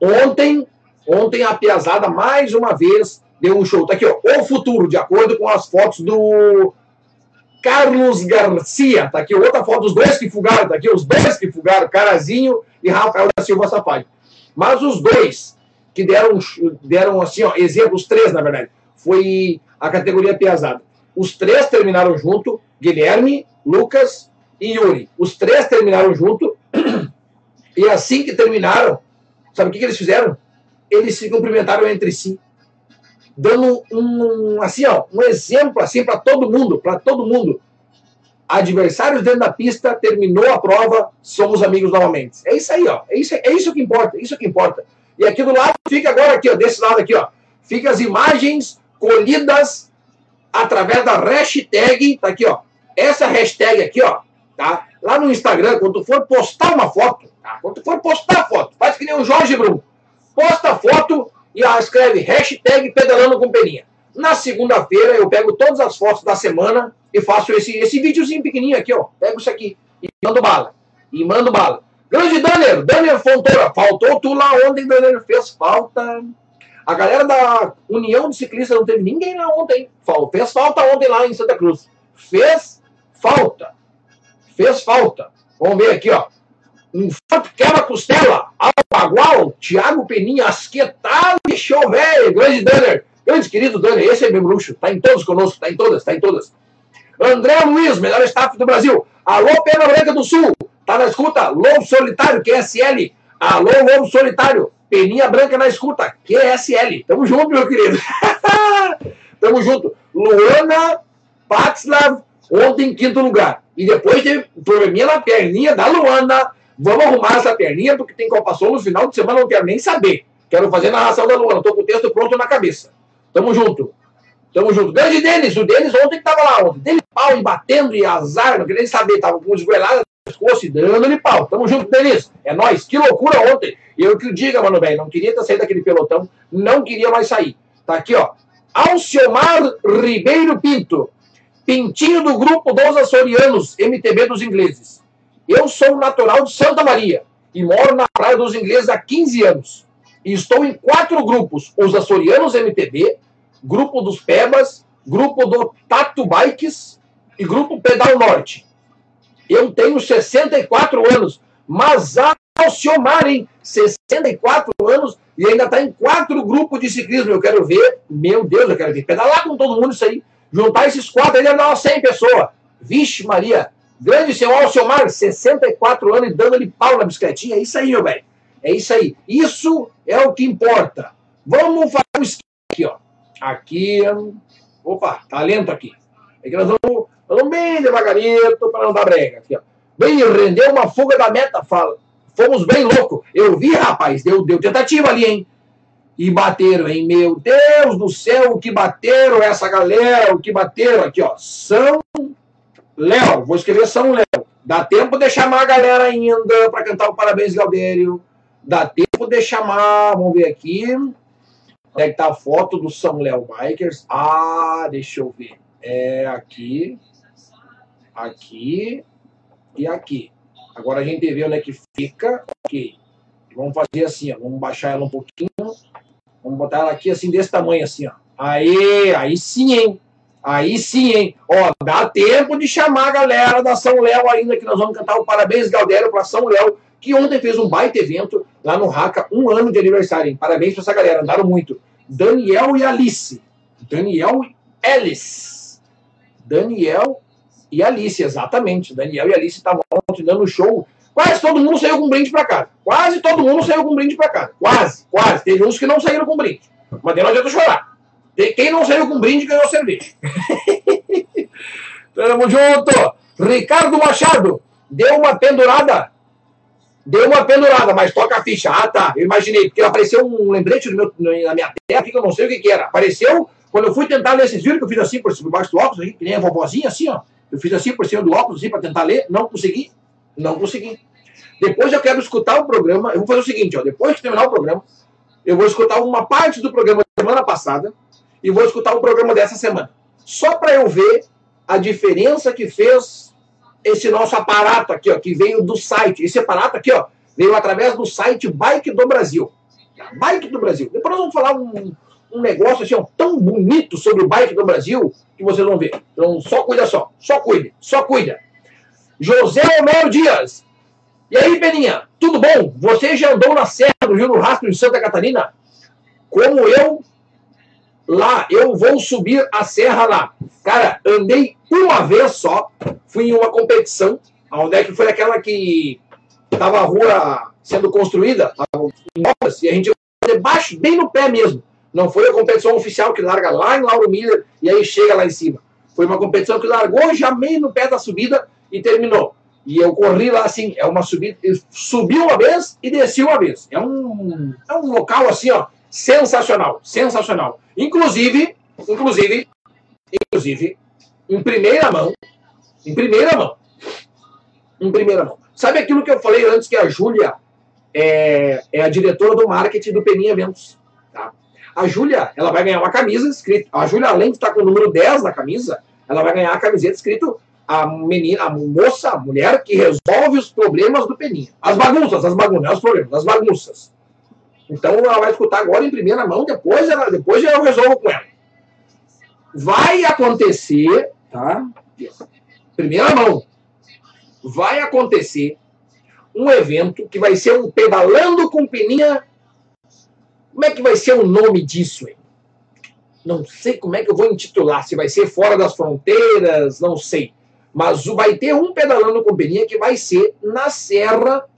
ontem Ontem a Piazada, mais uma vez, deu um show. Tá aqui, ó. O futuro, de acordo com as fotos do Carlos Garcia. Tá aqui outra foto dos dois que fugaram. Tá aqui os dois que fugaram, Carazinho e Rafael da Silva Safari. Mas os dois que deram, deram assim, ó, exemplos, três, na verdade, foi a categoria Piazada. Os três terminaram junto, Guilherme, Lucas e Yuri. Os três terminaram junto, e assim que terminaram, sabe o que, que eles fizeram? eles se cumprimentaram entre si, dando um, assim, ó, um exemplo assim para todo mundo, para todo mundo. Adversários dentro da pista, terminou a prova, somos amigos novamente. É isso aí, ó. É isso, é isso que importa, é isso que importa. E aqui do lado fica agora aqui, ó, desse lado aqui, ó. Fica as imagens colhidas através da hashtag, tá aqui, ó. Essa hashtag aqui, ó, tá? Lá no Instagram, quando tu for postar uma foto, tá? Quando tu for postar a foto, faz que nem o Jorge Bruno posta a foto e escreve hashtag pedalando com peninha. Na segunda-feira eu pego todas as fotos da semana e faço esse, esse videozinho pequenininho aqui, ó. Pego isso aqui e mando bala. E mando bala. Grande Daniel, Daniel Fontoura, faltou tu lá ontem, Daniel, fez falta. A galera da União de Ciclistas não teve ninguém lá ontem. Fez falta ontem lá em Santa Cruz. Fez falta. Fez falta. Vamos ver aqui, ó um forte quebra-costela, Alpagual, Thiago Peninha, Asquetal, show velho, grande Danner, grande querido Danner, esse é meu bruxo, tá em todos conosco, tá em todas, tá em todas. André Luiz, melhor staff do Brasil. Alô, Pena Branca do Sul, tá na escuta? Lobo Solitário, QSL. Alô, Lobo Solitário, Peninha Branca na escuta, QSL. Tamo junto, meu querido. Tamo junto. Luana Patslav, ontem em quinto lugar. E depois teve probleminha na perninha da Luana Vamos arrumar essa perninha, porque tem Copa Sul no final de semana, não quero nem saber. Quero fazer narração da Luana, estou com o texto pronto na cabeça. Tamo junto. Tamo junto. Grande Denis, o Denis ontem que tava lá ontem. Dele pau e batendo e azar, não queria nem saber, tava com esgoelada no pescoço e dando-lhe pau. Tamo junto, Denis. É nóis. Que loucura ontem. Eu que o diga, mano, bem, não queria ter saído daquele pelotão, não queria mais sair. Tá aqui, ó. Alciomar Ribeiro Pinto. Pintinho do grupo dos açorianos, MTB dos ingleses. Eu sou natural de Santa Maria e moro na Praia dos Ingleses há 15 anos. E estou em quatro grupos: os Açorianos MTB, Grupo dos Pebas, Grupo do Tato Bikes e Grupo Pedal Norte. Eu tenho 64 anos, mas Alciomar, hein? 64 anos e ainda está em quatro grupos de ciclismo. Eu quero ver, meu Deus, eu quero ver. Pedalar com todo mundo isso aí. Juntar esses quatro aí deve dar umas 100 pessoas. Vixe, Maria, Grande senhor Alciomar, 64 anos e dando-lhe pau na bicicletinha. É isso aí, meu velho. É isso aí. Isso é o que importa. Vamos fazer um esquema aqui, ó. Aqui. Opa, tá lento aqui. É que nós vamos, vamos bem devagarinho para não dar brega. Aqui, ó. Bem, rendeu uma fuga da meta. Fala. Fomos bem louco. Eu vi, rapaz. Deu, deu tentativa ali, hein? E bateram, hein? Meu Deus do céu, o que bateram essa galera, o que bateram aqui, ó. São Léo, vou escrever São Léo. Dá tempo de chamar a galera ainda para cantar o Parabéns Galdério. Dá tempo de chamar, vamos ver aqui. Onde é que tá a foto do São Léo Bikers? Ah, deixa eu ver. É aqui, aqui e aqui. Agora a gente vê onde é que fica. Ok. Vamos fazer assim, ó. Vamos baixar ela um pouquinho. Vamos botar ela aqui assim, desse tamanho, assim, ó. Aí, aí sim, hein? Aí sim, hein? Ó, dá tempo de chamar a galera da São Léo ainda, que nós vamos cantar o Parabéns Galdério para São Léo, que ontem fez um baita evento lá no Raca, um ano de aniversário, hein? Parabéns para essa galera, andaram muito. Daniel e Alice. Daniel e Alice. Daniel e Alice, exatamente. Daniel e Alice estavam ontem dando show. Quase todo mundo saiu com brinde para casa. Quase todo mundo saiu com brinde para casa. Quase, quase. Teve uns que não saíram com brinde. Mas não adianta chorar. Quem não saiu com brinde ganhou cerveja. Tamo junto. Ricardo Machado deu uma pendurada. Deu uma pendurada, mas toca a ficha. Ah, tá. Eu imaginei, porque apareceu um lembrete meu, na minha tela que eu não sei o que, que era. Apareceu quando eu fui tentar ler. Vocês viram que eu fiz assim por baixo do óculos, que nem a vovozinha, assim, ó. Eu fiz assim por cima do óculos, assim, para tentar ler. Não consegui. Não consegui. Depois eu quero escutar o programa. Eu vou fazer o seguinte, ó. Depois que terminar o programa, eu vou escutar uma parte do programa da semana passada e vou escutar o programa dessa semana. Só para eu ver a diferença que fez esse nosso aparato aqui, ó, que veio do site. Esse aparato aqui, ó, veio através do site Bike do Brasil. Bike do Brasil. Depois nós vamos falar um, um negócio assim, ó, tão bonito sobre o Bike do Brasil que vocês vão ver. Então, só cuida só. Só cuide. Só cuida. José Homero Dias. E aí, Beninha, tudo bom? Você já andou na Serra do Rio do Rastro em Santa Catarina? Como eu lá, eu vou subir a serra lá. Cara, andei uma vez só, fui em uma competição, onde é que foi aquela que tava a rua sendo construída, em obras, e a gente debaixo, bem no pé mesmo. Não foi a competição oficial que larga lá em Lauro Miller e aí chega lá em cima. Foi uma competição que largou já meio no pé da subida e terminou. E eu corri lá assim, é uma subida, subi uma vez e desci uma vez. É um, é um local assim, ó, sensacional, sensacional. Inclusive, inclusive, inclusive, em primeira mão, em primeira mão, em primeira mão. Sabe aquilo que eu falei antes que a Júlia é, é, a diretora do marketing do Peninha Eventos? Tá? A Júlia, ela vai ganhar uma camisa escrita. A Júlia, além de estar com o número 10 na camisa, ela vai ganhar a camiseta escrito a menina, a moça, a mulher que resolve os problemas do Peninha. As bagunças, as bagunças, os problemas, as bagunças. Então ela vai escutar agora em primeira mão, depois, ela, depois eu resolvo com ela. Vai acontecer, tá? Primeira mão. Vai acontecer um evento que vai ser um pedalando com peninha. Como é que vai ser o nome disso, hein? Não sei como é que eu vou intitular, se vai ser fora das fronteiras, não sei. Mas vai ter um pedalando com peninha que vai ser na Serra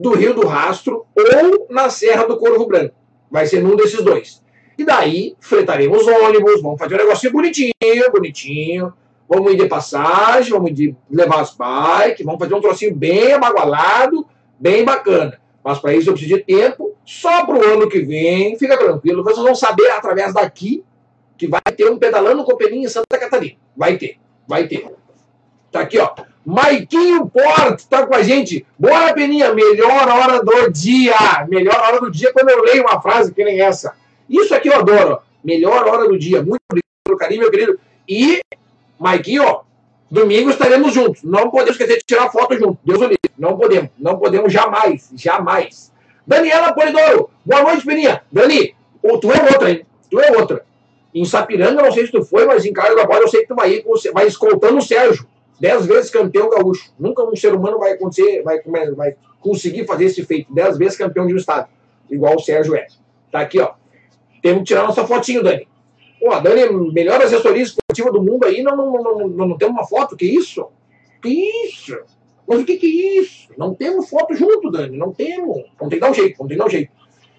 do Rio do Rastro ou na Serra do Corvo Branco. Vai ser num desses dois. E daí, fretaremos ônibus, vamos fazer um negocinho bonitinho, bonitinho. Vamos ir de passagem, vamos ir levar as bikes, vamos fazer um trocinho bem abagualado, bem bacana. Mas para isso eu preciso de tempo, só para o ano que vem, fica tranquilo. Vocês vão saber através daqui que vai ter um pedalando com peninha em Santa Catarina. Vai ter, vai ter. Tá aqui, ó. Maiquinho Porto tá com a gente. Bora, Peninha, melhor hora do dia. Melhor hora do dia quando eu leio uma frase que nem essa. Isso aqui eu adoro. Melhor hora do dia. Muito obrigado pelo carinho, meu querido. E, Maiquinho, domingo estaremos juntos. Não podemos esquecer de tirar foto junto. Deus o livre. Não podemos. Não podemos jamais. Jamais. Daniela Polidoro. Boa noite, Peninha. Dani, tu é outra, hein? Tu é outra. Em Sapiranga, não sei se tu foi, mas em Carlos da Bola eu sei que tu vai ir, vai escoltando o Sérgio dez vezes campeão gaúcho. Nunca um ser humano vai acontecer, vai, vai conseguir fazer esse feito. Dez vezes campeão de um estado, igual o Sérgio é. Tá aqui, ó. Temos que tirar nossa fotinho, Dani. Pô, Dani é melhor assessoria esportiva do mundo aí, não, não, não, não, não temos uma foto, que isso? Que isso? Mas o que, que é isso? Não temos foto junto, Dani, não temos. Que dar um jeito, ter que dar um jeito.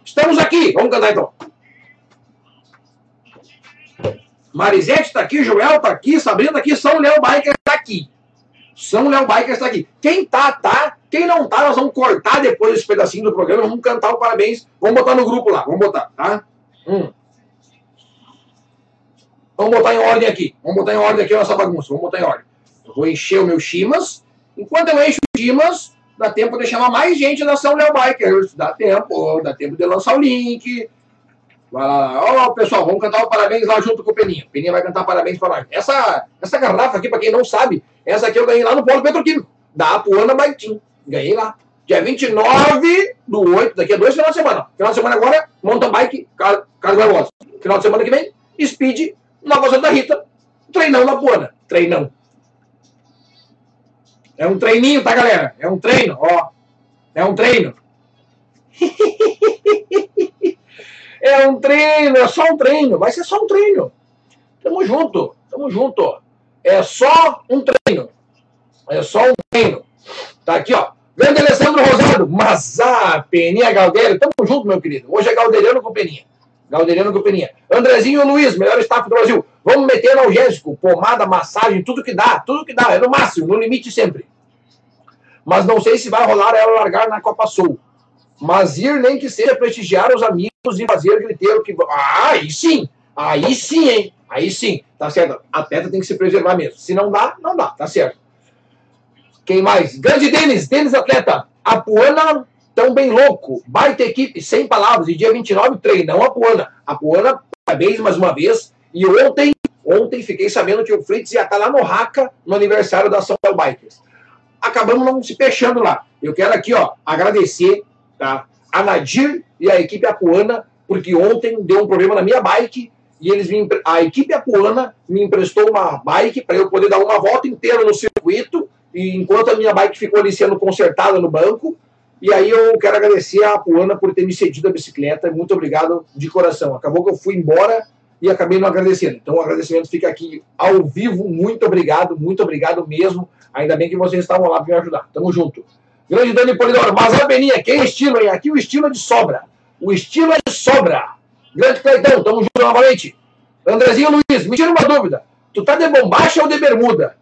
Estamos aqui, vamos cantar então. Marisete está aqui, Joel está aqui, Sabrina está aqui, São Léo Biker está aqui. São Léo Biker está aqui. Quem tá, tá. Quem não tá, nós vamos cortar depois esse pedacinho do programa, vamos cantar o parabéns. Vamos botar no grupo lá, vamos botar, tá? Hum. Vamos botar em ordem aqui. Vamos botar em ordem aqui a nossa bagunça. Vamos botar em ordem. Eu vou encher o meu chimas. Enquanto eu encho o chimas, dá tempo de chamar mais gente da São Léo Bikers. Dá tempo, dá tempo de lançar o link Vai lá, ó, pessoal, vamos cantar o parabéns lá junto com o Peninha. O Peninha vai cantar parabéns para nós. Essa, essa garrafa aqui, para quem não sabe, essa aqui eu ganhei lá no Polo Petroquímico, da Apuana Baitim. Ganhei lá. Dia 29 do 8, daqui a dois final de semana. Final de semana agora, mountain bike, Carlos Barbosa. Final de semana que vem, speed, na Fazenda da Rita, treinão da Apuana. Treinão. É um treininho, tá, galera? É um treino, ó. É um treino. é um treino, é só um treino. Vai ser só um treino. Tamo junto, tamo junto. É só um treino. É só um treino. Tá aqui, ó. Grande Alessandro Rosado. Mazá, Peninha Galdério. Tamo junto, meu querido. Hoje é Galderiano com Peninha. Galderiano com Peninha. Andrezinho Luiz, melhor staff do Brasil. Vamos meter analgésico, pomada, massagem, tudo que dá, tudo que dá. É no máximo, no limite sempre. Mas não sei se vai rolar ela largar na Copa Sul. Mas ir nem que seja prestigiar os amigos e fazer griteiro que. Ah, aí sim! Aí sim, hein? Aí sim, tá certo. Atleta tem que se preservar mesmo. Se não dá, não dá, tá certo. Quem mais? Grande Denis, Denis atleta. Apuana, tão bem louco. Baita equipe, sem palavras. E dia 29, treinão Apuana. Apuana, parabéns mais uma vez. E ontem, ontem fiquei sabendo que o Fritz ia estar lá no Raca, no aniversário da São Paulo Bikers. Acabamos não se fechando lá. Eu quero aqui, ó, agradecer tá, a Nadir e a equipe Apuana, porque ontem deu um problema na minha bike e eles me, a equipe apuana me emprestou uma bike para eu poder dar uma volta inteira no circuito, e enquanto a minha bike ficou ali sendo consertada no banco. E aí eu quero agradecer a Apuana por ter me cedido a bicicleta. Muito obrigado de coração. Acabou que eu fui embora e acabei não agradecendo. Então o agradecimento fica aqui ao vivo. Muito obrigado, muito obrigado mesmo. Ainda bem que vocês estavam lá para me ajudar. Tamo junto. Grande Dani Polidoro. Mas a Beninha, que estilo, hein? Aqui o estilo é de sobra. O estilo é de sobra. Grande Cleitão, tamo junto novamente. Andrezinho Luiz, me tira uma dúvida. Tu tá de bombacha ou de bermuda?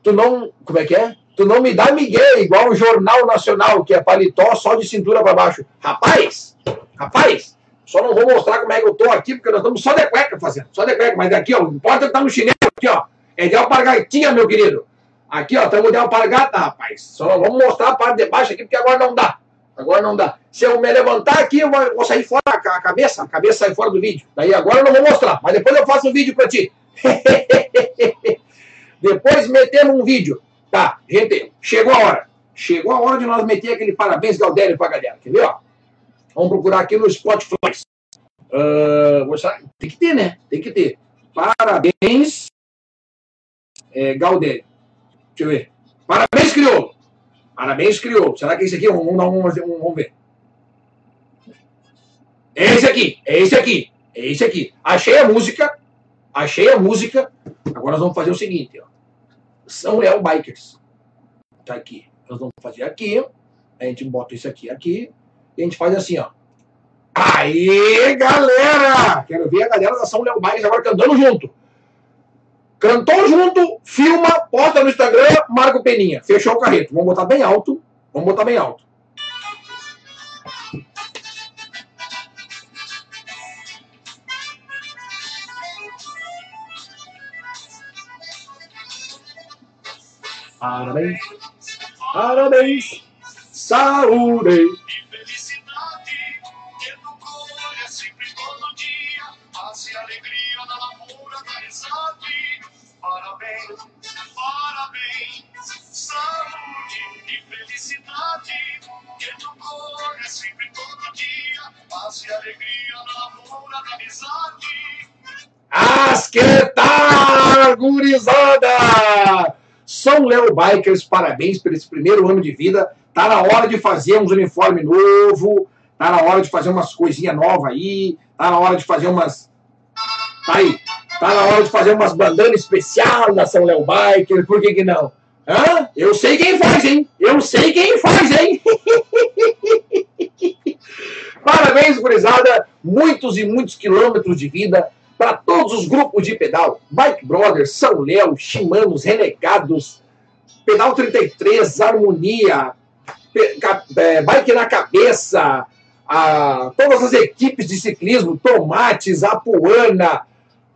Tu não. Como é que é? Tu não me dá migué, igual o Jornal Nacional, que é paletó só de cintura para baixo. Rapaz, rapaz, só não vou mostrar como é que eu tô aqui, porque nós estamos só de cueca fazendo. Só de cueca, mas aqui, ó, o importa é tá no chinelo aqui, ó. É de alpargatinha, meu querido. Aqui, ó, estamos de alpargata, rapaz. Só vamos mostrar a parte de baixo aqui, porque agora não dá. Agora não dá. Se eu me levantar aqui, eu vou sair fora a cabeça, a cabeça sai fora do vídeo. Daí agora eu não vou mostrar, mas depois eu faço um vídeo para ti. depois metemos um vídeo. Tá, gente, chegou a hora. Chegou a hora de nós meter aquele parabéns Galdério pra galera. Quer ver, ó? Vamos procurar aqui no Spotify. Uh, tem que ter, né? Tem que ter. Parabéns, é. Deixa eu ver. Parabéns, crioulo. Parabéns, criou. Será que é esse aqui? Vamos, vamos, vamos ver. É esse aqui, é esse aqui, é esse aqui. Achei a música, achei a música. Agora nós vamos fazer o seguinte, ó. São Léo Bikers. Tá aqui. Nós vamos fazer aqui, a gente bota isso aqui, aqui, e a gente faz assim, ó. Aí, galera! Quero ver a galera da São Léo Bikers agora cantando junto. Cantou junto, filma, posta no Instagram, marca o Peninha. Fechou o carreto. Vamos botar bem alto. Vamos botar bem alto. Parabéns, parabéns, saúde. E alegria na na amizade. As que tal, gurizada! São Léo Bikers, parabéns por esse primeiro ano de vida. Tá na hora de fazer uns uniforme novo, tá na hora de fazer umas coisinhas novas aí, tá na hora de fazer umas. Tá aí. Tá na hora de fazer umas bandanas especial da São Léo Bikers, por que que não? Hã? Eu sei quem faz, hein? Eu sei quem faz, hein? Parabéns, gurizada! Muitos e muitos quilômetros de vida para todos os grupos de pedal. Bike Brothers, São Léo, Chimanos, Renegados, Pedal 33, Harmonia, é, Bike na Cabeça, a, todas as equipes de ciclismo, Tomates, Apuana,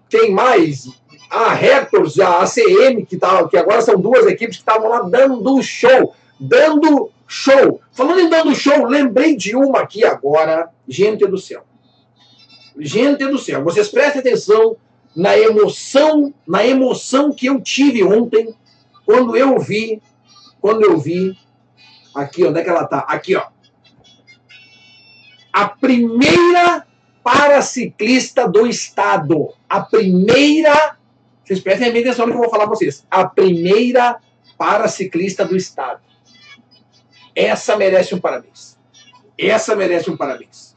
quem mais? A Raptors, a ACM, que, tá, que agora são duas equipes que estavam lá dando show, dando show. Falando em dando show, lembrei de uma aqui agora, gente do céu. Gente do céu, vocês prestem atenção na emoção, na emoção que eu tive ontem quando eu vi, quando eu vi aqui, onde é que ela tá? Aqui, ó. A primeira paraciclista do estado, a primeira Vocês prestem bem atenção no que eu vou falar para vocês. A primeira paraciclista do estado. Essa merece um parabéns. Essa merece um parabéns.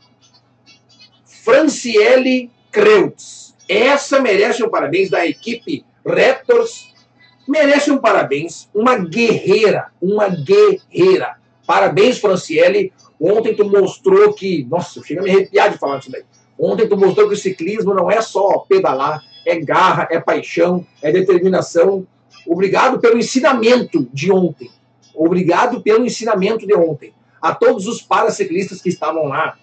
Franciele Kreutz. Essa merece um parabéns da equipe Raptors. Merece um parabéns. Uma guerreira. Uma guerreira. Parabéns, Franciele. Ontem tu mostrou que. Nossa, chega a me arrepiar de falar disso daí. Ontem tu mostrou que o ciclismo não é só pedalar, é garra, é paixão, é determinação. Obrigado pelo ensinamento de ontem. Obrigado pelo ensinamento de ontem. A todos os paraciclistas que estavam lá.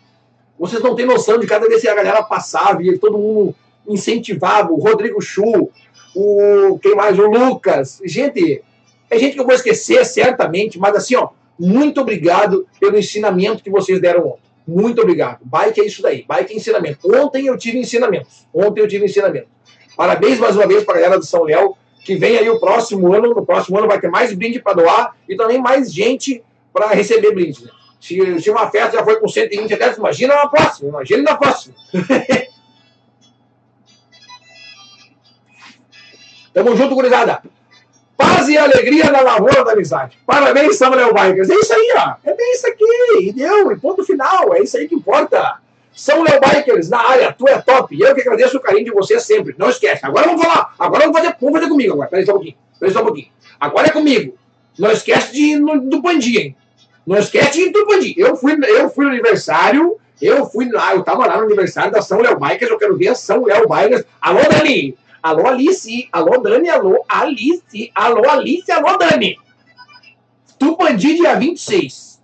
Vocês não têm noção de cada vez que a galera passava e todo mundo incentivava. O Rodrigo Chu, o quem mais? O Lucas. Gente, é gente que eu vou esquecer certamente, mas assim, ó, muito obrigado pelo ensinamento que vocês deram ontem. Muito obrigado. Bike é isso daí. Bike é ensinamento. Ontem eu tive ensinamentos. Ontem eu tive ensinamento. Parabéns mais uma vez para a galera do São Léo, que vem aí o próximo ano. No próximo ano vai ter mais brinde para doar e também mais gente para receber brinde. Se, se, uma festa já foi com 120 até, imagina na próxima. Imagina na próxima. Tamo junto, gurizada. Paz e alegria na lavoura da amizade. Parabéns, Samuel Bikers. É isso aí, ó. É bem isso aqui. E deu, e ponto final. É isso aí que importa. São Léo Bikers na área, tu é top. Eu que agradeço o carinho de vocês sempre. Não esquece. Agora vamos falar. Agora vamos fazer, vamos fazer comigo agora. Peraí só um pouquinho. Peraí só um pouquinho. Agora é comigo. Não esquece de ir no, do Pandi, hein? Não esquece de ir do Pandi. Eu fui, eu fui no aniversário. Eu fui lá, eu tava lá no aniversário da São Léo Bikers. Eu quero ver a São Léo Bikers. Alô, Dani! Alô, Alice. Alô, Dani. Alô, Alice. Alô, Alice. Alô, Dani. Tupandi, dia 26.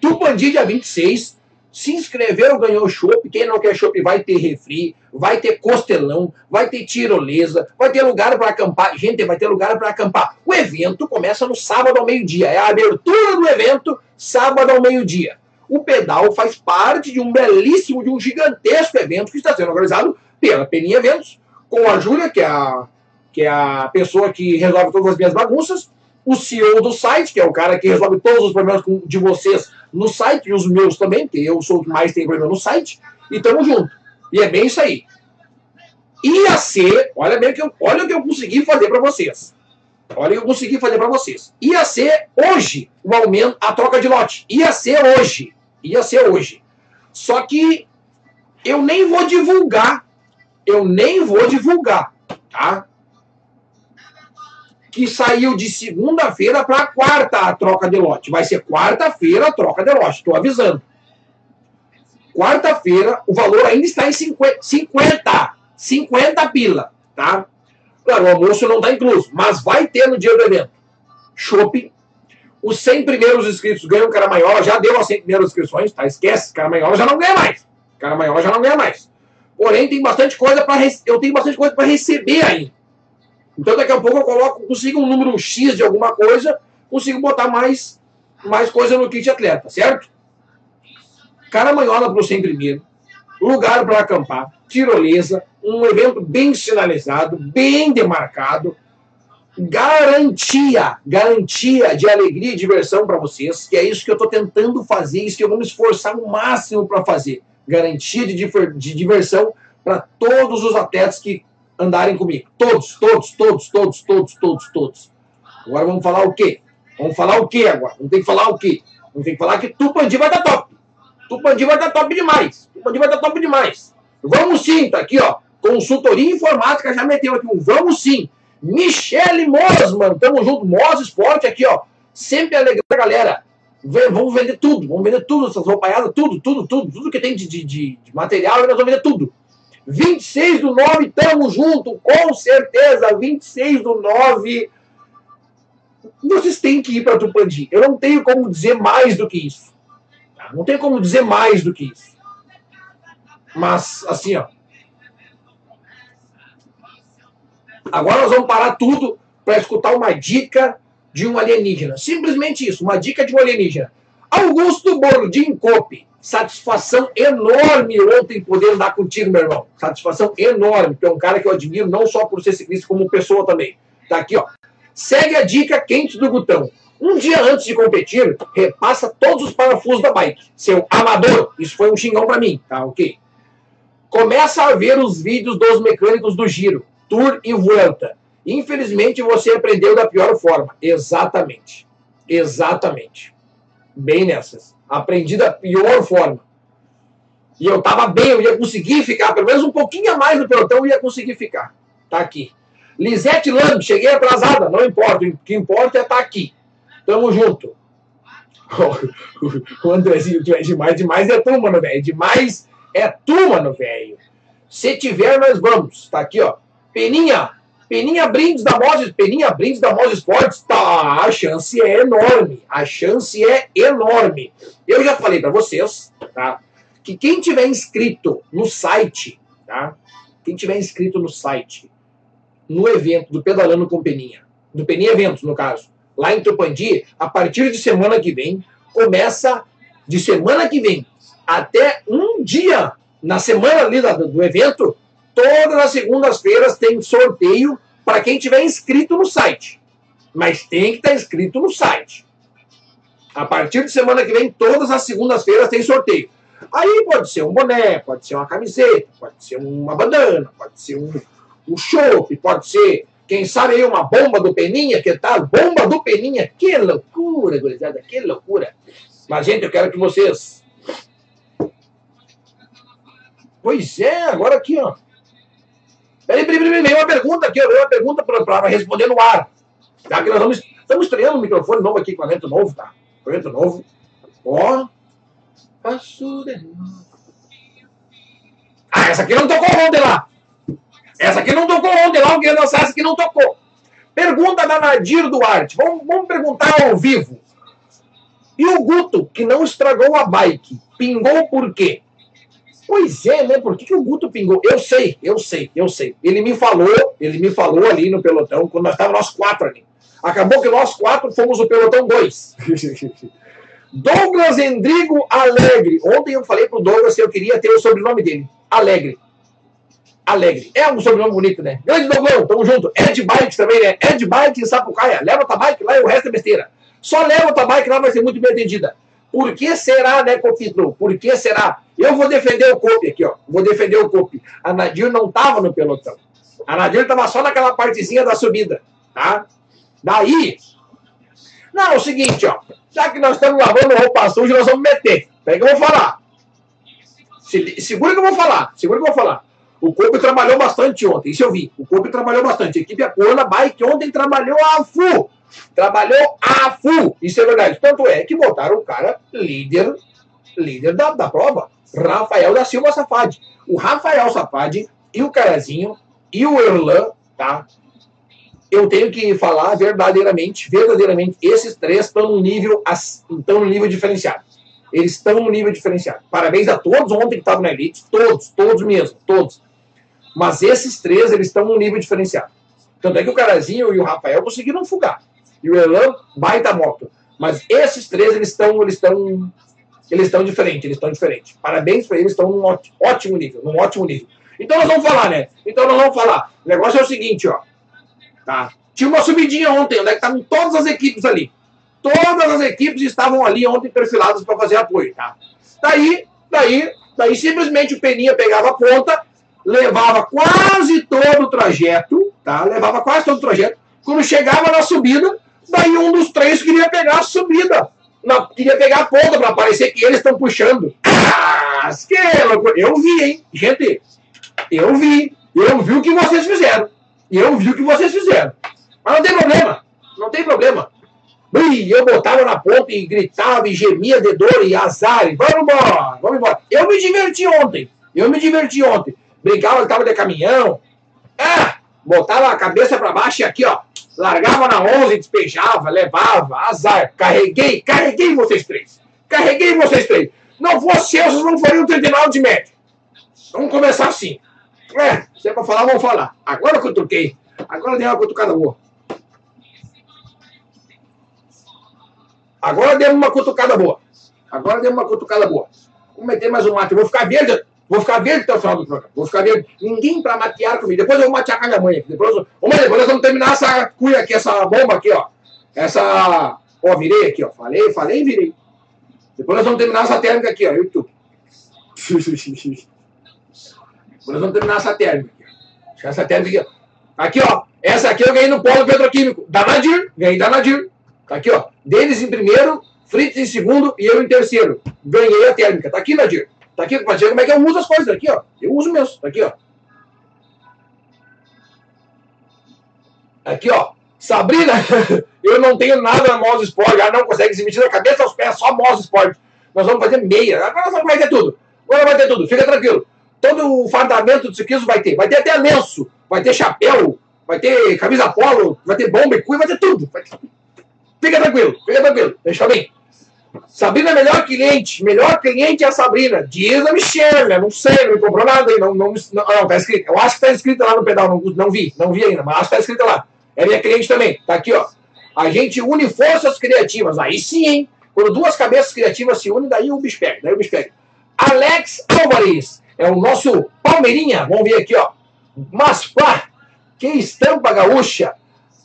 Tupandi, dia 26. Se inscreveu, ganhou chopp. Quem não quer chopp vai ter refri, vai ter costelão, vai ter tirolesa, vai ter lugar para acampar. Gente, vai ter lugar para acampar. O evento começa no sábado ao meio-dia. É a abertura do evento, sábado ao meio-dia. O pedal faz parte de um belíssimo, de um gigantesco evento que está sendo organizado pela Peninha Eventos, com a Júlia, que é a, que é a pessoa que resolve todas as minhas bagunças, o CEO do site, que é o cara que resolve todos os problemas de vocês no site, e os meus também, porque eu sou o que mais tem problema no site, e tamo junto. E é bem isso aí. Ia ser, olha bem que eu, olha o que eu consegui fazer para vocês. Olha o que eu consegui fazer para vocês. Ia ser hoje o aumento, a troca de lote. Ia ser hoje. Ia ser hoje. Só que eu nem vou divulgar eu nem vou divulgar, tá? Que saiu de segunda-feira para quarta a troca de lote. Vai ser quarta-feira a troca de lote, estou avisando. Quarta-feira, o valor ainda está em 50, 50, 50 pila, tá? Claro, o almoço não está incluso, mas vai ter no dia do evento. Shopping. Os 100 primeiros inscritos ganham Caramanhola, já deu as 100 primeiras inscrições, tá? Esquece, Caramanhola já não ganha mais. Caramanhola já não ganha mais. Porém, tem bastante coisa para eu tenho bastante coisa para receber ainda. Então, daqui a pouco eu coloco, consigo um número X de alguma coisa, consigo botar mais, mais coisa no kit atleta, certo? Caramanhola para o 100 primeiro, lugar para acampar, tirolesa, um evento bem sinalizado, bem demarcado, garantia, garantia de alegria e diversão para vocês, que é isso que eu estou tentando fazer, isso que eu vou me esforçar o máximo para fazer garantia de, de diversão para todos os atletas que andarem comigo. Todos, todos, todos, todos, todos, todos, todos. Agora vamos falar o quê? Vamos falar o quê agora? Não tem que falar o quê? Não tem que falar que Tupandi vai dar top. Tupandi vai dar top demais. Tupandi vai dar top demais. Vamos sim, tá aqui, ó. Consultoria informática já meteu aqui um vamos sim. Michele Mosman, tamo junto. Mos Esporte aqui, ó. Sempre alegrando a galera vamos vender tudo, vamos vender tudo, essas roupaiadas, tudo, tudo, tudo, tudo que tem de, de, de material, nós vamos vender tudo. 26 do 9, tamo junto, com certeza, 26 do 9. Vocês têm que ir para Tupandi. Eu não tenho como dizer mais do que isso. Tá? Não tenho como dizer mais do que isso. Mas, assim, ó. Agora nós vamos parar tudo para escutar uma dica de um alienígena. Simplesmente isso, uma dica de um alienígena. Augusto Bordim Cope, satisfação enorme ontem poder andar contigo, meu irmão. Satisfação enorme, porque é um cara que eu admiro não só por ser ciclista, como pessoa também. Tá aqui, ó. Segue a dica quente do Gutão. Um dia antes de competir, repassa todos os parafusos da bike. Seu amador, isso foi um xingão para mim, tá ok? Começa a ver os vídeos dos mecânicos do giro. tour e volta. Infelizmente você aprendeu da pior forma. Exatamente. Exatamente. Bem nessas. Aprendi da pior forma. E eu tava bem, eu ia conseguir ficar, pelo menos um pouquinho a mais no pelotão, eu ia conseguir ficar. Tá aqui. Lisete Lamb, cheguei atrasada, não importa. O que importa é estar tá aqui. Tamo junto. o Andrezinho, tu é demais, demais é tu, mano, velho. Demais é tu, mano, velho. Se tiver, nós vamos. Tá aqui, ó. Peninha, Peninha Brindes da Moses, Peninha Brindes da Moses Sports, tá, a chance é enorme, a chance é enorme. Eu já falei para vocês, tá, que quem tiver inscrito no site, tá, quem tiver inscrito no site, no evento do Pedalando com Peninha, do Peninha Eventos, no caso, lá em Tupandi, a partir de semana que vem, começa de semana que vem até um dia na semana ali do, do evento, todas as segundas-feiras tem sorteio para quem tiver inscrito no site. Mas tem que estar inscrito no site. A partir de semana que vem, todas as segundas-feiras tem sorteio. Aí pode ser um boné, pode ser uma camiseta, pode ser uma bandana, pode ser um, um chopp, pode ser, quem sabe aí, uma bomba do Peninha, que tal? Bomba do Peninha, que loucura, gurizada, que loucura. Mas, gente, eu quero que vocês. Pois é, agora aqui, ó. Peraí, peraí, peraí, veio uma pergunta aqui, uma pergunta para responder no ar. Já que nós vamos, estamos estreando um microfone novo aqui, equipamento novo, tá? Equipamento novo. Ó. Passo de novo. Ah, essa aqui não tocou ontem lá. Essa aqui não tocou ontem lá, eu queria dançar, essa aqui não tocou. Pergunta da Nadir Duarte. Vamos, vamos perguntar ao vivo. E o Guto, que não estragou a bike, pingou por quê? Pois é, né? Por que, que o Guto pingou? Eu sei, eu sei, eu sei. Ele me falou, ele me falou ali no pelotão, quando nós estávamos nós quatro ali. Acabou que nós quatro fomos o pelotão dois. Douglas Endrigo Alegre. Ontem eu falei pro Douglas que eu queria ter o sobrenome dele. Alegre. Alegre. É um sobrenome bonito, né? Grande Douglas, tamo junto. Ed Bike também, né? Ed Bike em Sapucaia. Leva tua bike lá e o resto é besteira. Só leva tua bike lá, vai ser muito bem atendida. Por que será, né, Copitro? Por que será? Eu vou defender o Cope aqui, ó. Vou defender o Cope. A Nadir não estava no pelotão. A Nadir estava só naquela partezinha da subida, tá? Daí. Não, é o seguinte, ó. Já que nós estamos lavando roupa suja, nós vamos meter. Peraí que eu vou falar. Se, segura que eu vou falar. Segura que eu vou falar. O Cope trabalhou bastante ontem, isso eu vi. O Cope trabalhou bastante. A equipe Acorda Bike ontem trabalhou a full. Trabalhou a full. Isso é verdade. Tanto é que botaram o cara líder, líder da, da prova. Rafael da Silva Safadi. O Rafael Safadi e o Carazinho e o Erlan, tá? Eu tenho que falar verdadeiramente, verdadeiramente, esses três estão no nível, estão no nível diferenciado. Eles estão no nível diferenciado. Parabéns a todos ontem que estavam na elite, todos, todos mesmo, todos. Mas esses três, eles estão no nível diferenciado. Tanto é que o Carazinho e o Rafael conseguiram fugar. E o Elan, baita moto. Mas esses três, eles estão, eles estão eles estão diferentes, eles estão diferentes. Parabéns para eles, estão num ótimo nível, num ótimo nível. Então nós vamos falar, né? Então nós vamos falar. O negócio é o seguinte, ó. Tá? Tinha uma subidinha ontem, onde é que estavam todas as equipes ali. Todas as equipes estavam ali ontem perfiladas para fazer apoio, tá? Daí, daí, daí simplesmente o Peninha pegava a ponta, levava quase todo o trajeto, tá? Levava quase todo o trajeto. Quando chegava na subida, daí um dos três queria pegar a subida não, queria pegar a ponta para parecer que eles estão puxando. Ah, que loucura. Eu vi, hein? Gente, eu vi. Eu vi o que vocês fizeram. E eu vi o que vocês fizeram. Mas não tem problema. Não tem problema. Ui, eu botava na ponta e gritava e gemia de dor e azar. E vamos embora, vamos embora. Eu me diverti ontem. Eu me diverti ontem. Brincava, estava de caminhão. Ah, botava a cabeça para baixo e aqui, ó largava na 11, despejava, levava, azar. Carreguei, carreguei vocês três. Carreguei vocês três. Não fosse eu, vocês não fariam 39 de média. Vamos começar assim. É, se é pra falar, vamos falar. Agora que eu. Agora dei uma cutucada boa. Agora deu uma cutucada boa. Agora deu uma cutucada boa. Vou meter mais um mate. Eu vou ficar verde Vou ficar verde até o final do programa. Vou ficar verde. Ninguém para maquiar comigo. Depois eu vou matear com a minha mãe. Depois, eu... Ô, mãe, depois nós vamos terminar essa cuia aqui, essa bomba aqui, ó. Essa. Ó, virei aqui, ó. Falei, falei e virei. Depois nós vamos terminar essa térmica aqui, ó. YouTube. depois nós vamos terminar essa térmica aqui, ó. Essa térmica aqui, ó. Aqui, ó. Essa aqui eu ganhei no polo petroquímico. Da Nadir, ganhei da Nadir. Tá aqui, ó. Deles em primeiro, Fritz em segundo e eu em terceiro. Ganhei a térmica. Tá aqui, Nadir. Tá aqui, pra como é que eu uso as coisas. Aqui, ó. Eu uso mesmo. Tá aqui, ó. Aqui, ó. Sabrina, eu não tenho nada na Mouse Sport. Ela não consegue se meter da cabeça aos pés, só Mouse Sport. Nós vamos fazer meia. Agora nós vamos ter tudo. Agora vai ter tudo. Fica tranquilo. Todo o fardamento do ciclismo vai ter. Vai ter até lenço, vai ter chapéu, vai ter camisa polo, vai ter bomba e cu, vai ter tudo. Vai ter... Fica tranquilo, fica tranquilo. Deixa bem. Sabrina é melhor cliente. Melhor cliente é a Sabrina. Diz a Michelle. Não sei, não comprou nada aí. Não, não, não, não, tá escrito. Eu acho que tá escrito lá no pedal. Não, não vi, não vi ainda, mas acho que tá escrito lá. É minha cliente também. Tá aqui, ó. A gente une forças criativas. Aí sim, hein? Quando duas cabeças criativas se unem, daí o bicho pega. Daí o bicho pega. Alex Álvares. É o nosso Palmeirinha. Vamos ver aqui, ó. Mas, pá, que estampa gaúcha.